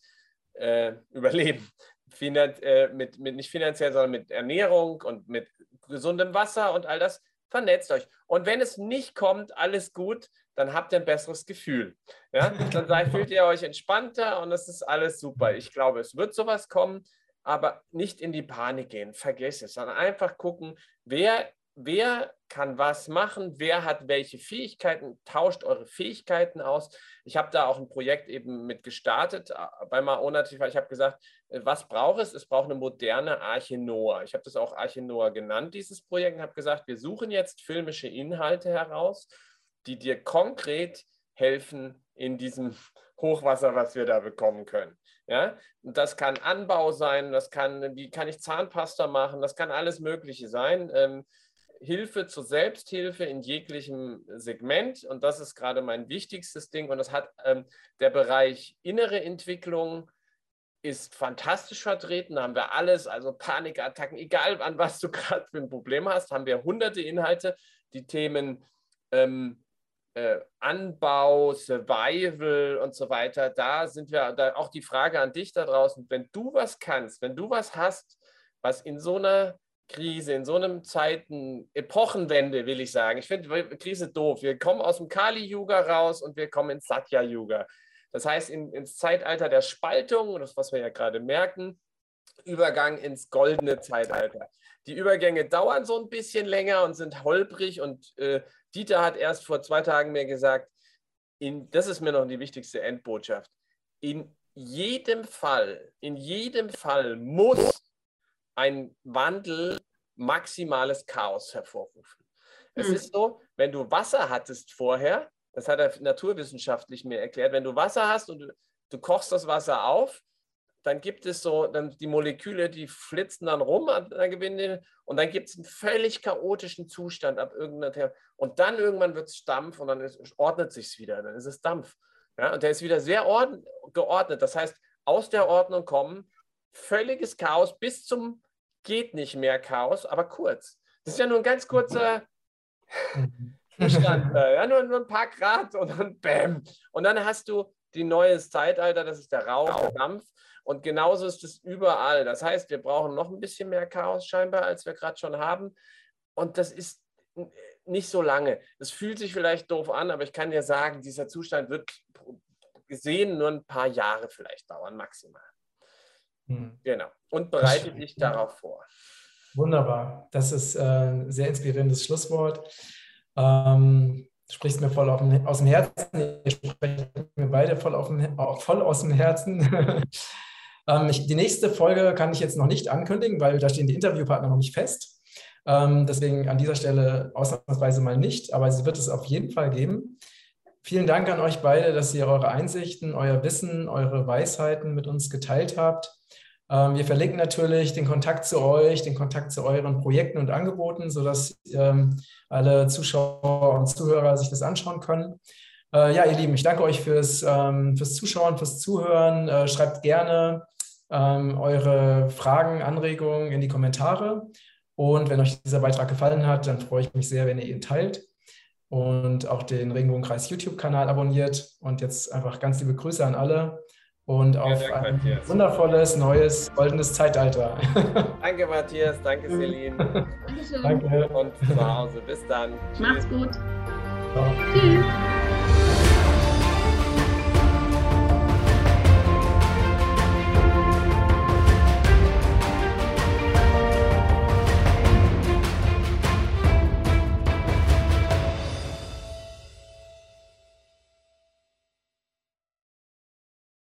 äh, überleben? Finan äh, mit, mit, nicht finanziell, sondern mit Ernährung und mit gesundem Wasser und all das. Vernetzt euch. Und wenn es nicht kommt, alles gut, dann habt ihr ein besseres Gefühl. Ja? Dann seid, fühlt ihr euch entspannter und es ist alles super. Ich glaube, es wird sowas kommen, aber nicht in die Panik gehen. Vergesst es, sondern einfach gucken, wer wer kann was machen, wer hat welche Fähigkeiten, tauscht eure Fähigkeiten aus. Ich habe da auch ein Projekt eben mit gestartet äh, bei Maonativ, weil ich habe gesagt, äh, was braucht es? Es braucht eine moderne Arche Noah. Ich habe das auch Arche Noah genannt, dieses Projekt, und habe gesagt, wir suchen jetzt filmische Inhalte heraus, die dir konkret helfen in diesem Hochwasser, was wir da bekommen können. Ja, und das kann Anbau sein, das kann, wie kann ich Zahnpasta machen, das kann alles Mögliche sein. Ähm, Hilfe zur Selbsthilfe in jeglichem Segment. Und das ist gerade mein wichtigstes Ding. Und das hat ähm, der Bereich innere Entwicklung ist fantastisch vertreten. Da haben wir alles, also Panikattacken, egal an was du gerade für ein Problem hast, haben wir hunderte Inhalte. Die Themen ähm, äh, Anbau, Survival und so weiter. Da sind wir, da auch die Frage an dich da draußen, wenn du was kannst, wenn du was hast, was in so einer Krise, in so einem Zeiten, Epochenwende, will ich sagen. Ich finde Krise doof. Wir kommen aus dem Kali-Yuga raus und wir kommen ins Satya-Yuga. Das heißt, in, ins Zeitalter der Spaltung, das, was wir ja gerade merken, Übergang ins goldene Zeitalter. Die Übergänge dauern so ein bisschen länger und sind holprig. Und äh, Dieter hat erst vor zwei Tagen mir gesagt, in, das ist mir noch die wichtigste Endbotschaft. In jedem Fall, in jedem Fall muss ein Wandel maximales Chaos hervorrufen. Mhm. Es ist so, wenn du Wasser hattest vorher, das hat er naturwissenschaftlich mir erklärt, wenn du Wasser hast und du, du kochst das Wasser auf, dann gibt es so, dann die Moleküle, die flitzen dann rum an der Gewinde und dann gibt es einen völlig chaotischen Zustand ab irgendeiner und dann irgendwann wird es Dampf und dann ist, ordnet sich wieder, dann ist es Dampf. Ja, und der ist wieder sehr geordnet. Das heißt, aus der Ordnung kommen, völliges Chaos bis zum geht nicht mehr Chaos, aber kurz. Das ist ja nur ein ganz kurzer Zustand. ja, nur, nur ein paar Grad und dann Bäm. Und dann hast du die neues Zeitalter, das ist der Rauch, der Dampf. Und genauso ist es überall. Das heißt, wir brauchen noch ein bisschen mehr Chaos scheinbar, als wir gerade schon haben. Und das ist nicht so lange. Es fühlt sich vielleicht doof an, aber ich kann dir sagen, dieser Zustand wird gesehen nur ein paar Jahre vielleicht dauern, maximal. Hm. Genau. Und bereite dich darauf vor. Wunderbar. Das ist äh, ein sehr inspirierendes Schlusswort. Ähm, du sprichst mir voll dem, aus dem Herzen. Ihr sprecht mir beide voll, dem, voll aus dem Herzen. ähm, ich, die nächste Folge kann ich jetzt noch nicht ankündigen, weil da stehen die Interviewpartner noch nicht fest. Ähm, deswegen an dieser Stelle ausnahmsweise mal nicht, aber sie wird es auf jeden Fall geben. Vielen Dank an euch beide, dass ihr eure Einsichten, euer Wissen, eure Weisheiten mit uns geteilt habt. Ähm, wir verlinken natürlich den Kontakt zu euch, den Kontakt zu euren Projekten und Angeboten, sodass ähm, alle Zuschauer und Zuhörer sich das anschauen können. Äh, ja, ihr Lieben, ich danke euch fürs, ähm, fürs Zuschauen, fürs Zuhören. Äh, schreibt gerne eure Fragen, Anregungen in die Kommentare. Und wenn euch dieser Beitrag gefallen hat, dann freue ich mich sehr, wenn ihr ihn teilt und auch den Regenbogenkreis YouTube-Kanal abonniert. Und jetzt einfach ganz liebe Grüße an alle und auf Dank, ein Matthias. wundervolles, neues, goldenes Zeitalter. Danke, Matthias. Danke, Celine. Danke. Und zu Hause. Bis dann. Macht's gut. Ciao. Tschüss.